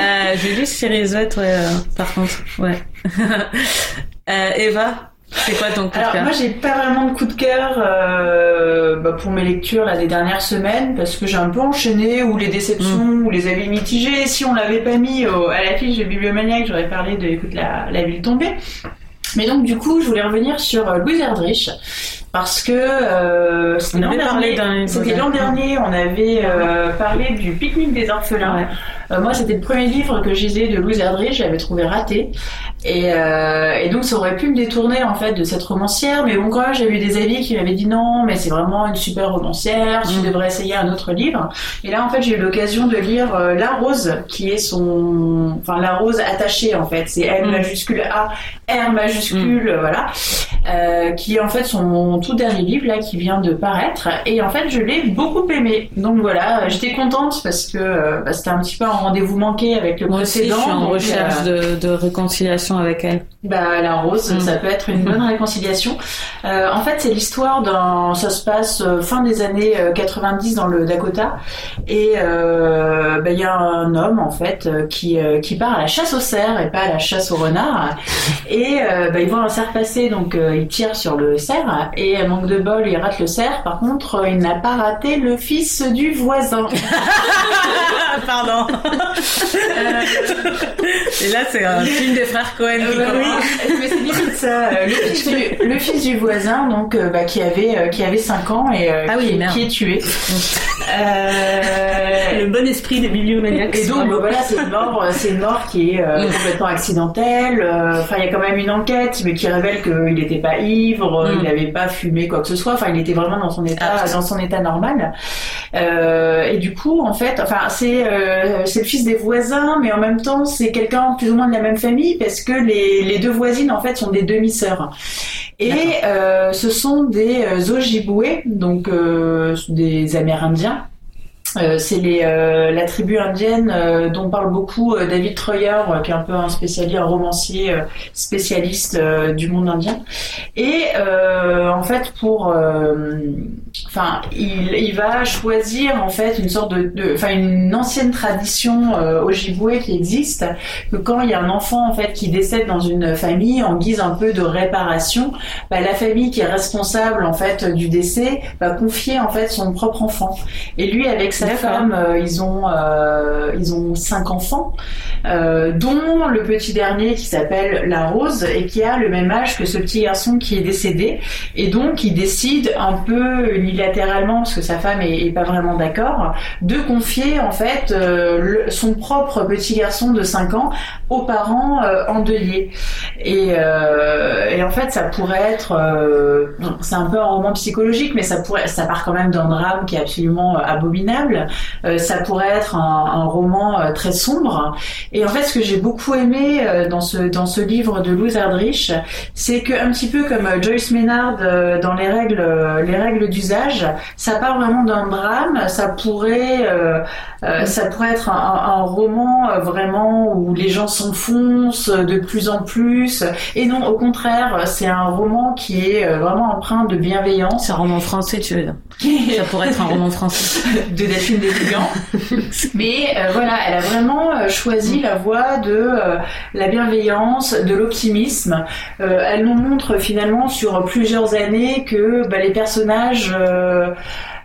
[SPEAKER 1] Euh, j'ai lu Siri Z, ouais, euh, par contre, ouais. euh, Eva, c'est quoi ton coup de
[SPEAKER 4] Alors
[SPEAKER 1] cœur
[SPEAKER 4] moi j'ai pas vraiment de coup de cœur euh, bah, pour mes lectures là, des dernières semaines parce que j'ai un peu enchaîné ou les déceptions ou les avis mitigés. Si on l'avait pas mis au- à la fiche de Bibliomaniac, j'aurais parlé de écoute la, la ville tombée. Mais donc du coup je voulais revenir sur euh, Louise Erdrich parce que euh, c'était l'an dernier, l'an dernier, on avait euh, parlé du pique-nique des orphelins.
[SPEAKER 1] Ouais.
[SPEAKER 4] Euh, moi, c'était le premier livre que j'ai lu de Louise Erdrich, je l'avais trouvé raté. Et, euh, et donc, ça aurait pu me détourner, en fait, de cette romancière. Mais bon, quand même, j'ai eu des avis qui m'avaient dit non, mais c'est vraiment une super romancière, tu
[SPEAKER 1] Mm.
[SPEAKER 4] devrais essayer un autre livre. Et là, en fait, j'ai eu l'occasion de lire euh, La Rose, qui est son... Enfin, La Rose attachée, en fait. C'est L
[SPEAKER 1] Mm.
[SPEAKER 4] majuscule A, R majuscule, voilà. Euh, qui est en fait son tout dernier livre, là, qui vient de paraître. Et en fait, je l'ai beaucoup aimé. Donc voilà, j'étais contente parce que euh, bah, c'était un petit peu un rendez-vous manqué avec le
[SPEAKER 1] Moi aussi, je
[SPEAKER 4] précédent.
[SPEAKER 1] suis en
[SPEAKER 4] donc,
[SPEAKER 1] recherche
[SPEAKER 4] euh,
[SPEAKER 1] de, de réconciliation avec elle.
[SPEAKER 4] bah, la rose,
[SPEAKER 1] Mm.
[SPEAKER 4] ça peut être une bonne réconciliation. Euh, en fait, c'est l'histoire d'un, ça se passe euh, fin des années euh, 90 dans le Dakota, et euh, bah, il y a un homme en fait euh, qui euh, qui part à la chasse aux cerfs et pas à la chasse aux renards, et euh, bah, il voit un cerf passer, donc euh, il tire sur le cerf et euh, manque de bol, il rate le cerf. Par contre, euh, il n'a pas raté le fils du voisin.
[SPEAKER 1] Pardon. Et là, c'est un film des frères Cohen
[SPEAKER 4] Euh,
[SPEAKER 1] commence.
[SPEAKER 4] oui, mais c'est limite ça. Euh, Le fils du, le fils du voisin, donc euh, bah, qui avait euh, qui avait 5 ans et euh,
[SPEAKER 1] Ah oui,
[SPEAKER 4] qui,
[SPEAKER 1] merde.
[SPEAKER 4] qui est tué. Euh,
[SPEAKER 3] Le bon esprit des bibliomaniacs.
[SPEAKER 4] et donc bah, voilà, c'est une mort, euh, c'est une mort qui est euh,
[SPEAKER 1] Mm.
[SPEAKER 4] complètement accidentelle. Euh, Enfin, il y a quand même une enquête, mais qui révèle qu'il n'était pas ivre,
[SPEAKER 1] Mm.
[SPEAKER 4] il n'avait pas fumé quoi que ce soit. Enfin, il était vraiment dans son état,
[SPEAKER 1] Ah.
[SPEAKER 4] dans son état normal. Euh, et du coup, en fait, enfin, c'est euh, c'est le fils des voisins, mais en même temps, c'est quelqu'un plus ou moins de la même famille parce que les, les deux voisines en fait sont des demi-sœurs. Et euh, ce sont des euh, Ojibwe, donc des Amérindiens. Euh, c'est les, euh, la tribu indienne euh, dont parle beaucoup David Troyer, qui est un peu un spécialiste, un romancier spécialiste du monde indien. Et en fait, pour, enfin, il, va choisir en fait une sorte de, enfin, une ancienne tradition Ojibwe qui existe, que quand il y a un enfant en fait qui décède dans une famille en guise un peu de réparation, bah, la famille qui est responsable en fait du décès va confier en fait son propre enfant. Et lui avec sa femme, euh, ils ont euh, ils ont cinq enfants, euh, dont le petit dernier qui s'appelle La Rose et qui a le même âge que ce petit garçon qui est décédé. Et donc il décide un peu unilatéralement, parce que sa femme est, pas vraiment d'accord, de confier en fait son propre petit garçon de 5 ans aux parents endeuillés. Et, et en fait ça pourrait être, c'est un peu un roman psychologique, mais ça pourrait, ça part quand même d'un drame qui est absolument abominable euh, ça pourrait être un, roman euh, très sombre. Et en fait, ce que j'ai beaucoup aimé euh, dans ce dans ce livre de Louise Erdrich, c'est que un petit peu comme Joyce Maynard dans les règles les règles d'usage, ça part vraiment d'un drame. Ça pourrait ça pourrait être un, roman vraiment où les gens s'enfoncent de plus en plus. Et non, au contraire, c'est un roman qui est vraiment empreint de bienveillance.
[SPEAKER 1] C'est un roman français, tu veux dire? Ça pourrait être un roman français.
[SPEAKER 4] de Delphine Desligans. Mais euh, voilà, elle a vraiment euh, choisi la voie de euh, la bienveillance, de l'optimisme. elle nous montre finalement sur plusieurs années que bah, les personnages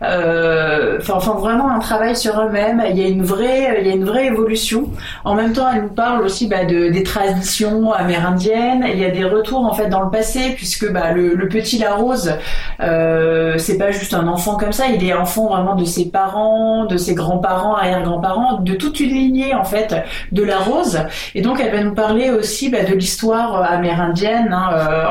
[SPEAKER 4] euh, enfin, vraiment un travail sur eux-mêmes. Il y a une vraie, il y a une vraie évolution. En même temps, elle nous parle aussi bah, de, des traditions amérindiennes. Il y a des retours en fait dans le passé, puisque bah, le, petit Larose, euh, c'est pas juste un enfant comme ça. Il est enfant vraiment de ses parents, de ses grands-parents, arrière-grands-parents, de toute une lignée en fait de la rose. Et donc, elle va nous parler aussi bah, de l'histoire amérindienne hein, euh,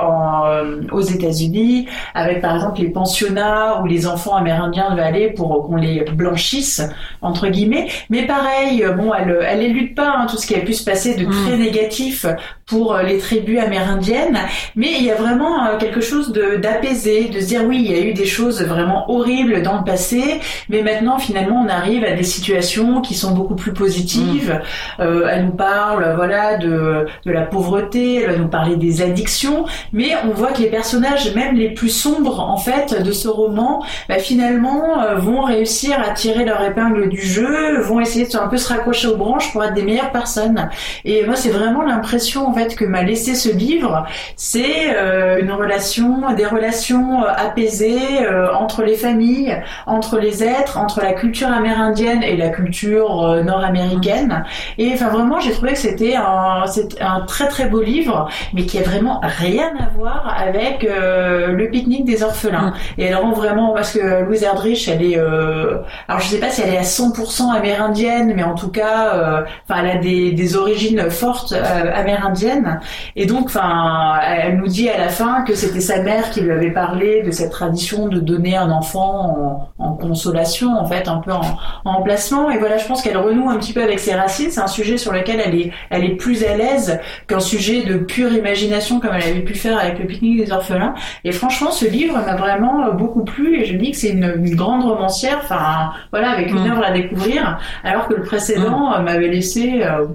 [SPEAKER 4] euh, aux États-Unis, avec par exemple les pensionnats où les enfants amérindiens de aller pour qu'on les blanchisse entre guillemets. Mais pareil, euh, bon, elle, elle élude pas hein, tout ce qui a pu se passer de très mm. négatif pour euh, les tribus amérindiennes, mais il y a vraiment euh, quelque chose de d'apaisé, de se dire oui, il y a eu des choses vraiment horribles dans le passé, mais maintenant finalement on arrive à des situations qui sont beaucoup plus positives. Mm. Euh, elle nous parle voilà de de la pauvreté, elle va nous parler des addictions, mais on voit que les personnages même les plus sombres en fait de ce roman, bah, finalement euh, vont réussir à tirer leur épingle du jeu, vont essayer de un peu se raccrocher aux branches pour être des meilleures personnes. Et moi c'est vraiment l'impression fait que m'a laissé ce livre, c'est euh, une relation, des relations euh, apaisées entre les familles, entre les êtres, entre la culture amérindienne et la culture nord-américaine. Et enfin vraiment, j'ai trouvé que c'était un, un très très beau livre, mais qui a vraiment rien à voir avec le pique-nique des orphelins. Et elle rend vraiment parce que Louise Elle est, alors je sais pas si elle est à 100% amérindienne, mais en tout cas, enfin elle a des, origines fortes amérindiennes et donc, enfin, elle nous dit à la fin que c'était sa mère qui lui avait parlé de cette tradition de donner un enfant en, consolation, en fait, un peu en, en emplacement. Et voilà, je pense qu'elle renoue un petit peu avec ses racines. C'est un sujet sur lequel elle est, elle est plus à l'aise qu'un sujet de pure imagination comme elle avait pu faire avec le pique-nique des orphelins. Et franchement, ce livre m'a vraiment beaucoup plu et je dis que c'est une, grande romancière, enfin, voilà, avec une mm. œuvre à découvrir, alors que le précédent mm. m'avait laissé, euh,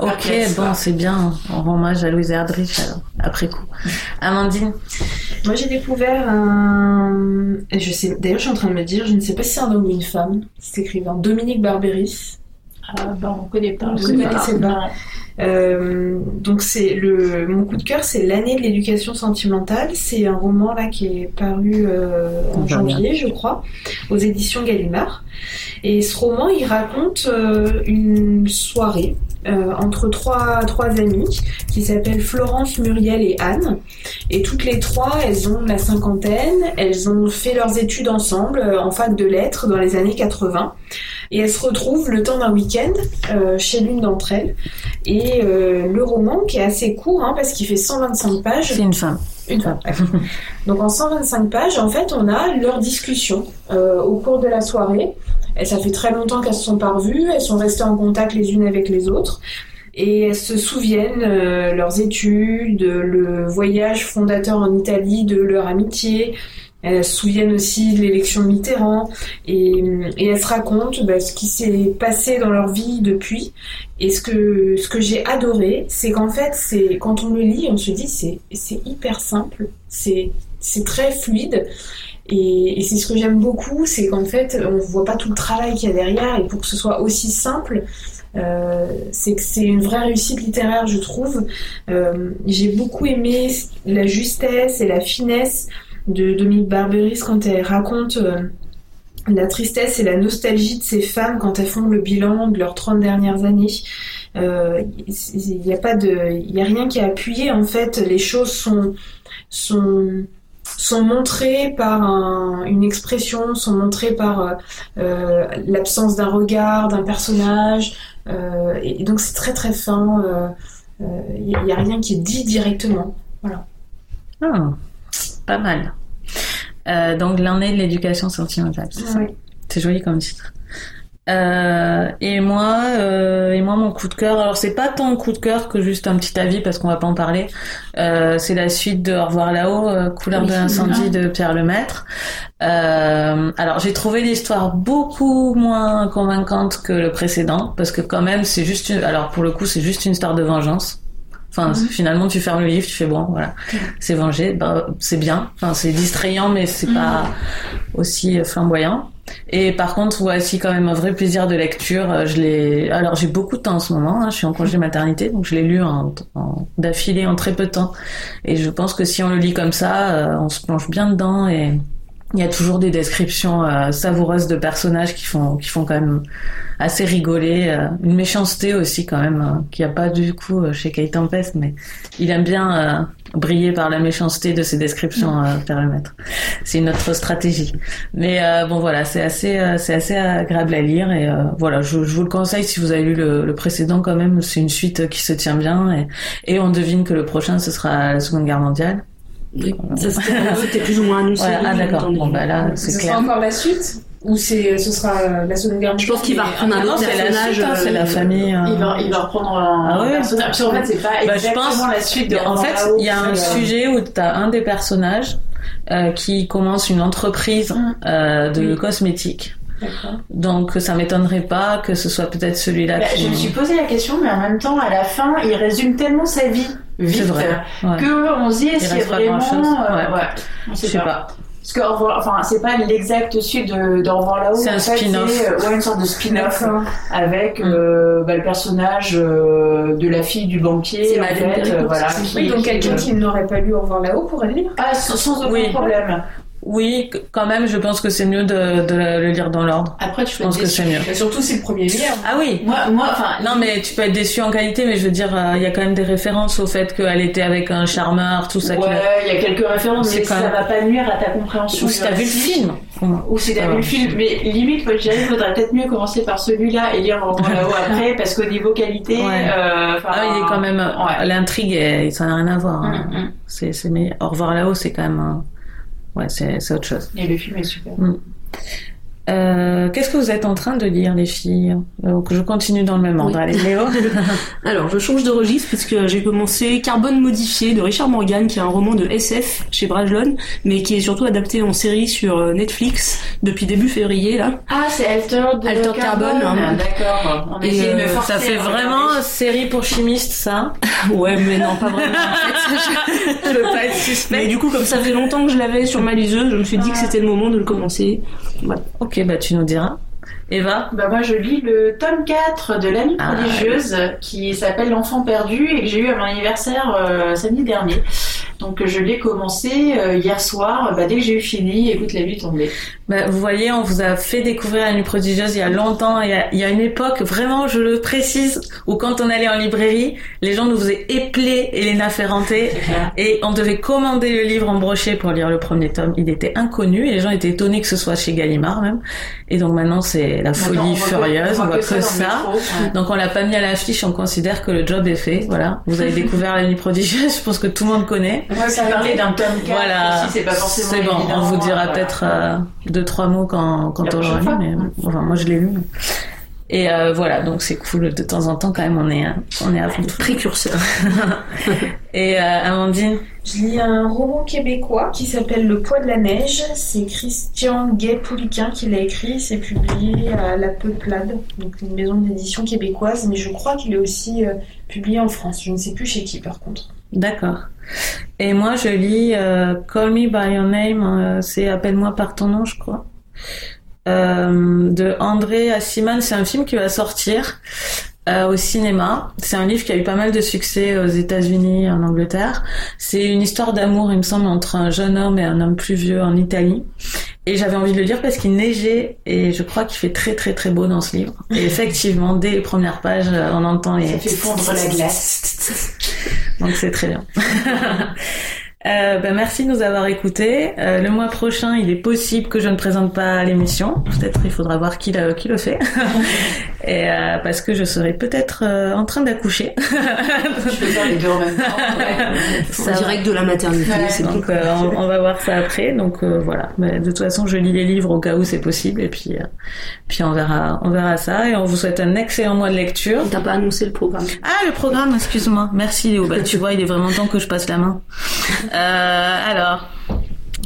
[SPEAKER 1] Ok, bon, c'est bien. On rend hommage à Louise Erdrich après coup. Amandine
[SPEAKER 2] Moi, j'ai découvert un. Je sais. D'ailleurs, je suis en train de me dire, je ne sais pas si c'est un homme ou une femme, cet écrivain, Dominique Barberis.
[SPEAKER 4] Ah, bah, on connaît pas.
[SPEAKER 2] Vous connaissez pas. Euh, donc c'est le mon coup de cœur, c'est l'année de l'éducation sentimentale. C'est un roman là qui est paru euh, en janvier, je crois, aux éditions Gallimard. Et ce roman, il raconte euh, une soirée entre trois, trois amies qui s'appellent Florence, Muriel et Anne. Et toutes les trois, elles ont la cinquantaine, elles ont fait leurs études ensemble en fac de lettres dans les années 80. Et elles se retrouvent le temps d'un week-end chez l'une d'entre elles. Et le roman, qui est assez court, hein, parce qu'il fait 125 pages.
[SPEAKER 1] C'est une femme.
[SPEAKER 2] Une femme. Donc en 125 pages, en fait, on a leur discussion au cours de la soirée. Et ça fait très longtemps qu'elles se sont pas revues, elles sont restées en contact les unes avec les autres. Et elles se souviennent euh, leurs études, le voyage fondateur en Italie, de leur amitié, elles se souviennent aussi de l'élection de Mitterrand et, et elles se racontent bah, ce qui s'est passé dans leur vie depuis. Et ce que, ce que j'ai adoré, c'est qu'en fait, c'est quand on le lit, on se dit c'est c'est hyper simple, c'est c'est très fluide. Et, et c'est ce que j'aime beaucoup, c'est qu'en fait, on voit pas tout le travail qu'il y a derrière. Et pour que ce soit aussi simple, euh, c'est que c'est une vraie réussite littéraire, je trouve. Euh, j'ai beaucoup aimé la justesse et la finesse de Dominique Barberis quand elle raconte euh, la tristesse et la nostalgie de ces femmes quand elles font le bilan de leurs 30 dernières années. Euh, Il n'y a pas de, il a rien qui a appuyé en fait. Les choses sont sont sont montrées par un- une expression, sont montrées par euh, l'absence d'un regard, d'un personnage, et, donc c'est très très fin. Il n'y a, rien qui est dit directement.
[SPEAKER 1] Ah, pas mal. Euh, donc l'année de l'éducation sentimentale, c'est ça. C'est joli comme titre. Euh, et moi, euh, et moi, mon coup de cœur. Alors, c'est pas tant un coup de cœur que juste un petit avis parce qu'on va pas en parler. Euh, c'est la suite de Au revoir là-haut, couleur
[SPEAKER 3] Oui,
[SPEAKER 1] de l'incendie de Pierre Lemaître. Alors, j'ai trouvé l'histoire beaucoup moins convaincante que le précédent parce que quand même, c'est juste. Une... Alors, pour le coup, c'est juste une histoire de vengeance. Enfin, finalement, tu fermes le livre, tu fais bon, voilà, c'est vengé, bah, c'est bien. Enfin, c'est distrayant, mais c'est pas aussi euh, flamboyant. Et par contre, voici quand même un vrai plaisir de lecture. Euh, Je l'ai. Alors, j'ai beaucoup de temps en ce moment. hein, Je suis en congé maternité, donc je l'ai lu en, en- d'affilée en très peu de temps. Et je pense que si on le lit comme ça, euh, on se plonge bien dedans et il y a toujours des descriptions euh, savoureuses de personnages qui font qui font quand même assez rigoler. euh, une méchanceté aussi quand même euh, qu'il n'y a pas du coup euh, chez Kate Tempest, mais il aime bien euh, briller par la méchanceté de ses descriptions, euh, Lemaître. C'est une autre stratégie. Mais bon voilà, c'est assez c'est assez agréable à lire et voilà, je, je vous le conseille si vous avez lu le, le précédent quand même. C'est une suite qui se tient bien et, et on devine que le prochain ce sera la Seconde Guerre mondiale.
[SPEAKER 3] Ça, c'était plus ou moins annoncé.
[SPEAKER 1] Voilà, ah
[SPEAKER 3] oui,
[SPEAKER 1] d'accord. Bon bah là
[SPEAKER 2] Ce
[SPEAKER 1] c'est
[SPEAKER 2] sera
[SPEAKER 1] clair.
[SPEAKER 2] encore la suite ou c'est ce sera euh, la seconde guerre
[SPEAKER 3] Je pense qu'il va reprendre un
[SPEAKER 2] mais-
[SPEAKER 3] autre
[SPEAKER 1] Non, c'est la
[SPEAKER 3] personnage.
[SPEAKER 1] hein, c'est
[SPEAKER 3] euh,
[SPEAKER 1] la famille. euh,
[SPEAKER 4] Il va, il va reprendre un,
[SPEAKER 1] Ah ouais?
[SPEAKER 4] personnage. Qu'en fait, c'est pas
[SPEAKER 1] Bah, je
[SPEAKER 4] exactement
[SPEAKER 1] pense-
[SPEAKER 4] la suite de
[SPEAKER 1] En fait, il y a un sujet où tu as un des personnages euh, qui commence une entreprise
[SPEAKER 4] Mm.
[SPEAKER 1] euh, de
[SPEAKER 2] Oui.
[SPEAKER 1] cosmétiques. Donc ça m'étonnerait pas que ce soit peut-être celui-là
[SPEAKER 4] Bah,
[SPEAKER 1] qui...
[SPEAKER 4] je me suis posé la question, mais en même temps, à la fin, il résume tellement sa vie vite
[SPEAKER 1] C'est vrai. Ouais.
[SPEAKER 4] que on se dit est-ce qu'il y a
[SPEAKER 1] reste pas
[SPEAKER 4] vraiment. euh,
[SPEAKER 1] Ouais.
[SPEAKER 4] ouais, on
[SPEAKER 1] Je
[SPEAKER 4] sait
[SPEAKER 1] sais
[SPEAKER 4] pas.
[SPEAKER 1] pas.
[SPEAKER 4] Parce que enfin, c'est pas l'exact suite de, de Au revoir là-haut.
[SPEAKER 1] C'est un
[SPEAKER 4] en fait,
[SPEAKER 1] spin-off.
[SPEAKER 4] C'est euh, ouais, une sorte de spin-off avec
[SPEAKER 1] Mm.
[SPEAKER 4] euh, bah, le personnage euh, de la fille du banquier.
[SPEAKER 3] C'est Madeleine
[SPEAKER 4] fait,
[SPEAKER 3] Péricourt,
[SPEAKER 4] euh, voilà,
[SPEAKER 3] c'est
[SPEAKER 4] qui-
[SPEAKER 2] Oui, donc
[SPEAKER 4] qui-
[SPEAKER 2] quelqu'un qui n'aurait pas lu Au revoir là-haut pourrait le lire.
[SPEAKER 4] Ah, sans, sans aucun
[SPEAKER 1] Oui.
[SPEAKER 4] problème.
[SPEAKER 1] Oui, quand même, je pense que c'est mieux de, de le lire dans l'ordre.
[SPEAKER 4] Après, tu
[SPEAKER 1] Je pense que c'est mieux.
[SPEAKER 2] Et surtout, c'est le premier lien.
[SPEAKER 1] Ah oui
[SPEAKER 4] Moi, moi, enfin,
[SPEAKER 1] non mais tu peux être déçu en qualité, mais je veux dire, euh, il y a quand même des références au fait qu'elle était avec un charmeur, tout ça.
[SPEAKER 4] Ouais, il y a quelques références, mais ça
[SPEAKER 1] même-
[SPEAKER 4] va pas nuire à ta compréhension.
[SPEAKER 1] Ou si t'as vu le film.
[SPEAKER 4] Ou si t'as
[SPEAKER 1] Ah,
[SPEAKER 4] vu le film. Mais limite, moi, je dirais faudrait peut-être mieux commencer par celui-là et lire revoir là-haut après, parce qu'au niveau qualité,
[SPEAKER 1] Ouais.
[SPEAKER 4] euh,
[SPEAKER 1] Ah, il est quand même.
[SPEAKER 4] Ouais.
[SPEAKER 1] L'intrigue, ça n'a rien à voir. hein.
[SPEAKER 4] Mm, mm.
[SPEAKER 1] C'est, c'est mais Au revoir là-haut, c'est quand même. un- Ouais, c'est, autre chose.
[SPEAKER 4] Et le film est super.
[SPEAKER 1] Euh, qu'est-ce que vous êtes en train de lire, les filles? Donc, je continue dans le même ordre.
[SPEAKER 3] Oui.
[SPEAKER 1] Allez, Léo.
[SPEAKER 3] Alors, je change de registre puisque j'ai commencé Carbone modifié de Richard Morgan, qui est un roman de SF chez Brajlon, mais qui est surtout adapté en série sur euh, Netflix depuis début février là.
[SPEAKER 4] Ah, c'est Altered,
[SPEAKER 3] Altered Carbone, hein.
[SPEAKER 4] Ah, D'accord. De
[SPEAKER 3] euh,
[SPEAKER 1] Ça fait
[SPEAKER 4] à
[SPEAKER 1] vraiment série pour chimistes, ça?
[SPEAKER 3] Ouais, mais non, pas vraiment. en fait.
[SPEAKER 1] Je veux pas être
[SPEAKER 3] mais
[SPEAKER 1] suspect.
[SPEAKER 3] du coup, comme ça fait longtemps que je l'avais sur ma liseuse, je me suis dit que c'était le moment de le commencer. Voilà.
[SPEAKER 1] Ok, bah tu nous diras. Eva
[SPEAKER 4] Bah moi je lis le tome 4 de l'année
[SPEAKER 1] Ah,
[SPEAKER 4] prodigieuse qui s'appelle L'enfant perdu et que j'ai eu à mon anniversaire euh, samedi dernier. Donc je l'ai commencé euh, hier soir, bah, dès que j'ai eu fini, écoute la nuit tombée.
[SPEAKER 1] bah, Vous voyez, on vous a fait découvrir la nuit prodigieuse il y a longtemps. Il y a, il y a une époque, vraiment, je le précise, où quand on allait en librairie, les gens nous faisaient épeler Elena Ferrante et on devait commander le livre en brochet pour lire le premier tome. Il était inconnu et les gens étaient étonnés que ce soit chez Gallimard même. Et donc maintenant, c'est la folie
[SPEAKER 4] Maintenant, on voit
[SPEAKER 1] furieuse, on voit que ça.
[SPEAKER 4] Ouais.
[SPEAKER 1] Donc on l'a pas mis à l'affiche, on considère que le job est fait. Voilà, vous avez découvert la nuit prodigieuse, je pense que tout le monde connaît.
[SPEAKER 4] Moi, ça parlait d'un tome 4
[SPEAKER 1] Voilà,
[SPEAKER 4] aussi, c'est pas forcément
[SPEAKER 1] c'est bon.
[SPEAKER 4] évident,
[SPEAKER 1] On vous dira
[SPEAKER 4] voilà.
[SPEAKER 1] peut-être euh, deux trois mots quand quand
[SPEAKER 4] La
[SPEAKER 1] on l'aura lu, mais enfin moi je l'ai lu. Et euh, voilà, donc c'est cool. De temps en temps, quand même, on est, on est à fond.
[SPEAKER 3] Précurseur.
[SPEAKER 1] Et euh, Amandine?
[SPEAKER 2] Je lis un roman québécois qui s'appelle Le poids de la neige. C'est Christian Gay-Pouliquin qui l'a écrit. C'est publié à La Peuplade, donc une maison d'édition québécoise. Mais je crois qu'il est aussi euh, publié en France. Je ne sais plus chez qui par contre.
[SPEAKER 1] D'accord. Et moi, je lis euh, Call Me By Your Name, euh, c'est Appelle-moi par ton nom, je crois. Euh, de André Assiman, c'est un film qui va sortir euh, au cinéma. C'est un livre qui a eu pas mal de succès aux États-Unis, en Angleterre. C'est une histoire d'amour, il me semble, entre un jeune homme et un homme plus vieux en Italie. Et j'avais envie de le lire parce qu'il neigeait et je crois qu'il fait très très très beau dans ce livre. Et effectivement, dès les premières pages, euh, on entend les...
[SPEAKER 4] Ça fait fondre la glace.
[SPEAKER 1] Donc c'est très bien. Euh, ben, merci de nous avoir écoutés. Euh, le mois prochain, il est possible que je ne présente pas l'émission. Peut-être il faudra voir qui, le- qui le fait. Et euh, parce que je serai peut-être euh, en train d'accoucher.
[SPEAKER 4] Je peux faire les deux en même temps. ouais.
[SPEAKER 3] En direct de la maternité,
[SPEAKER 4] Ouais.
[SPEAKER 1] Donc euh, on, on va voir ça après. Donc euh, voilà. Mais de toute façon, je lis les livres au cas où c'est possible. Et puis euh, puis on verra on verra ça. Et on vous souhaite un excellent mois de lecture.
[SPEAKER 3] T'as pas annoncé le programme.
[SPEAKER 1] Ah, le programme, excuse-moi. Merci Léo. Bah, tu vois, il est vraiment temps que je passe la main. Euh, alors,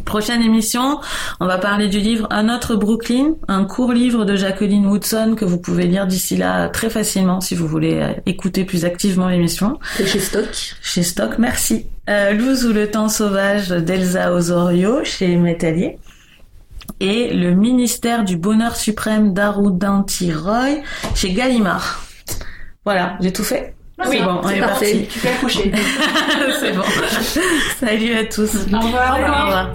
[SPEAKER 1] prochaine émission, on va parler du livre Un autre Brooklyn, un court livre de Jacqueline Woodson que vous pouvez lire d'ici là très facilement si vous voulez euh, écouter plus activement l'émission.
[SPEAKER 3] C'est chez Stock.
[SPEAKER 1] Chez Stock, merci. Euh, Luz ou le temps sauvage d'Elsa Osorio chez Métallier. Et le ministère du bonheur suprême d'Arudhanti Roy chez Gallimard. Voilà, j'ai tout fait.
[SPEAKER 4] Oui,
[SPEAKER 1] bon, on
[SPEAKER 3] c'est
[SPEAKER 1] est parti.
[SPEAKER 4] Tu peux accoucher.
[SPEAKER 1] C'est bon. Salut à tous.
[SPEAKER 4] Au revoir.
[SPEAKER 1] Au revoir.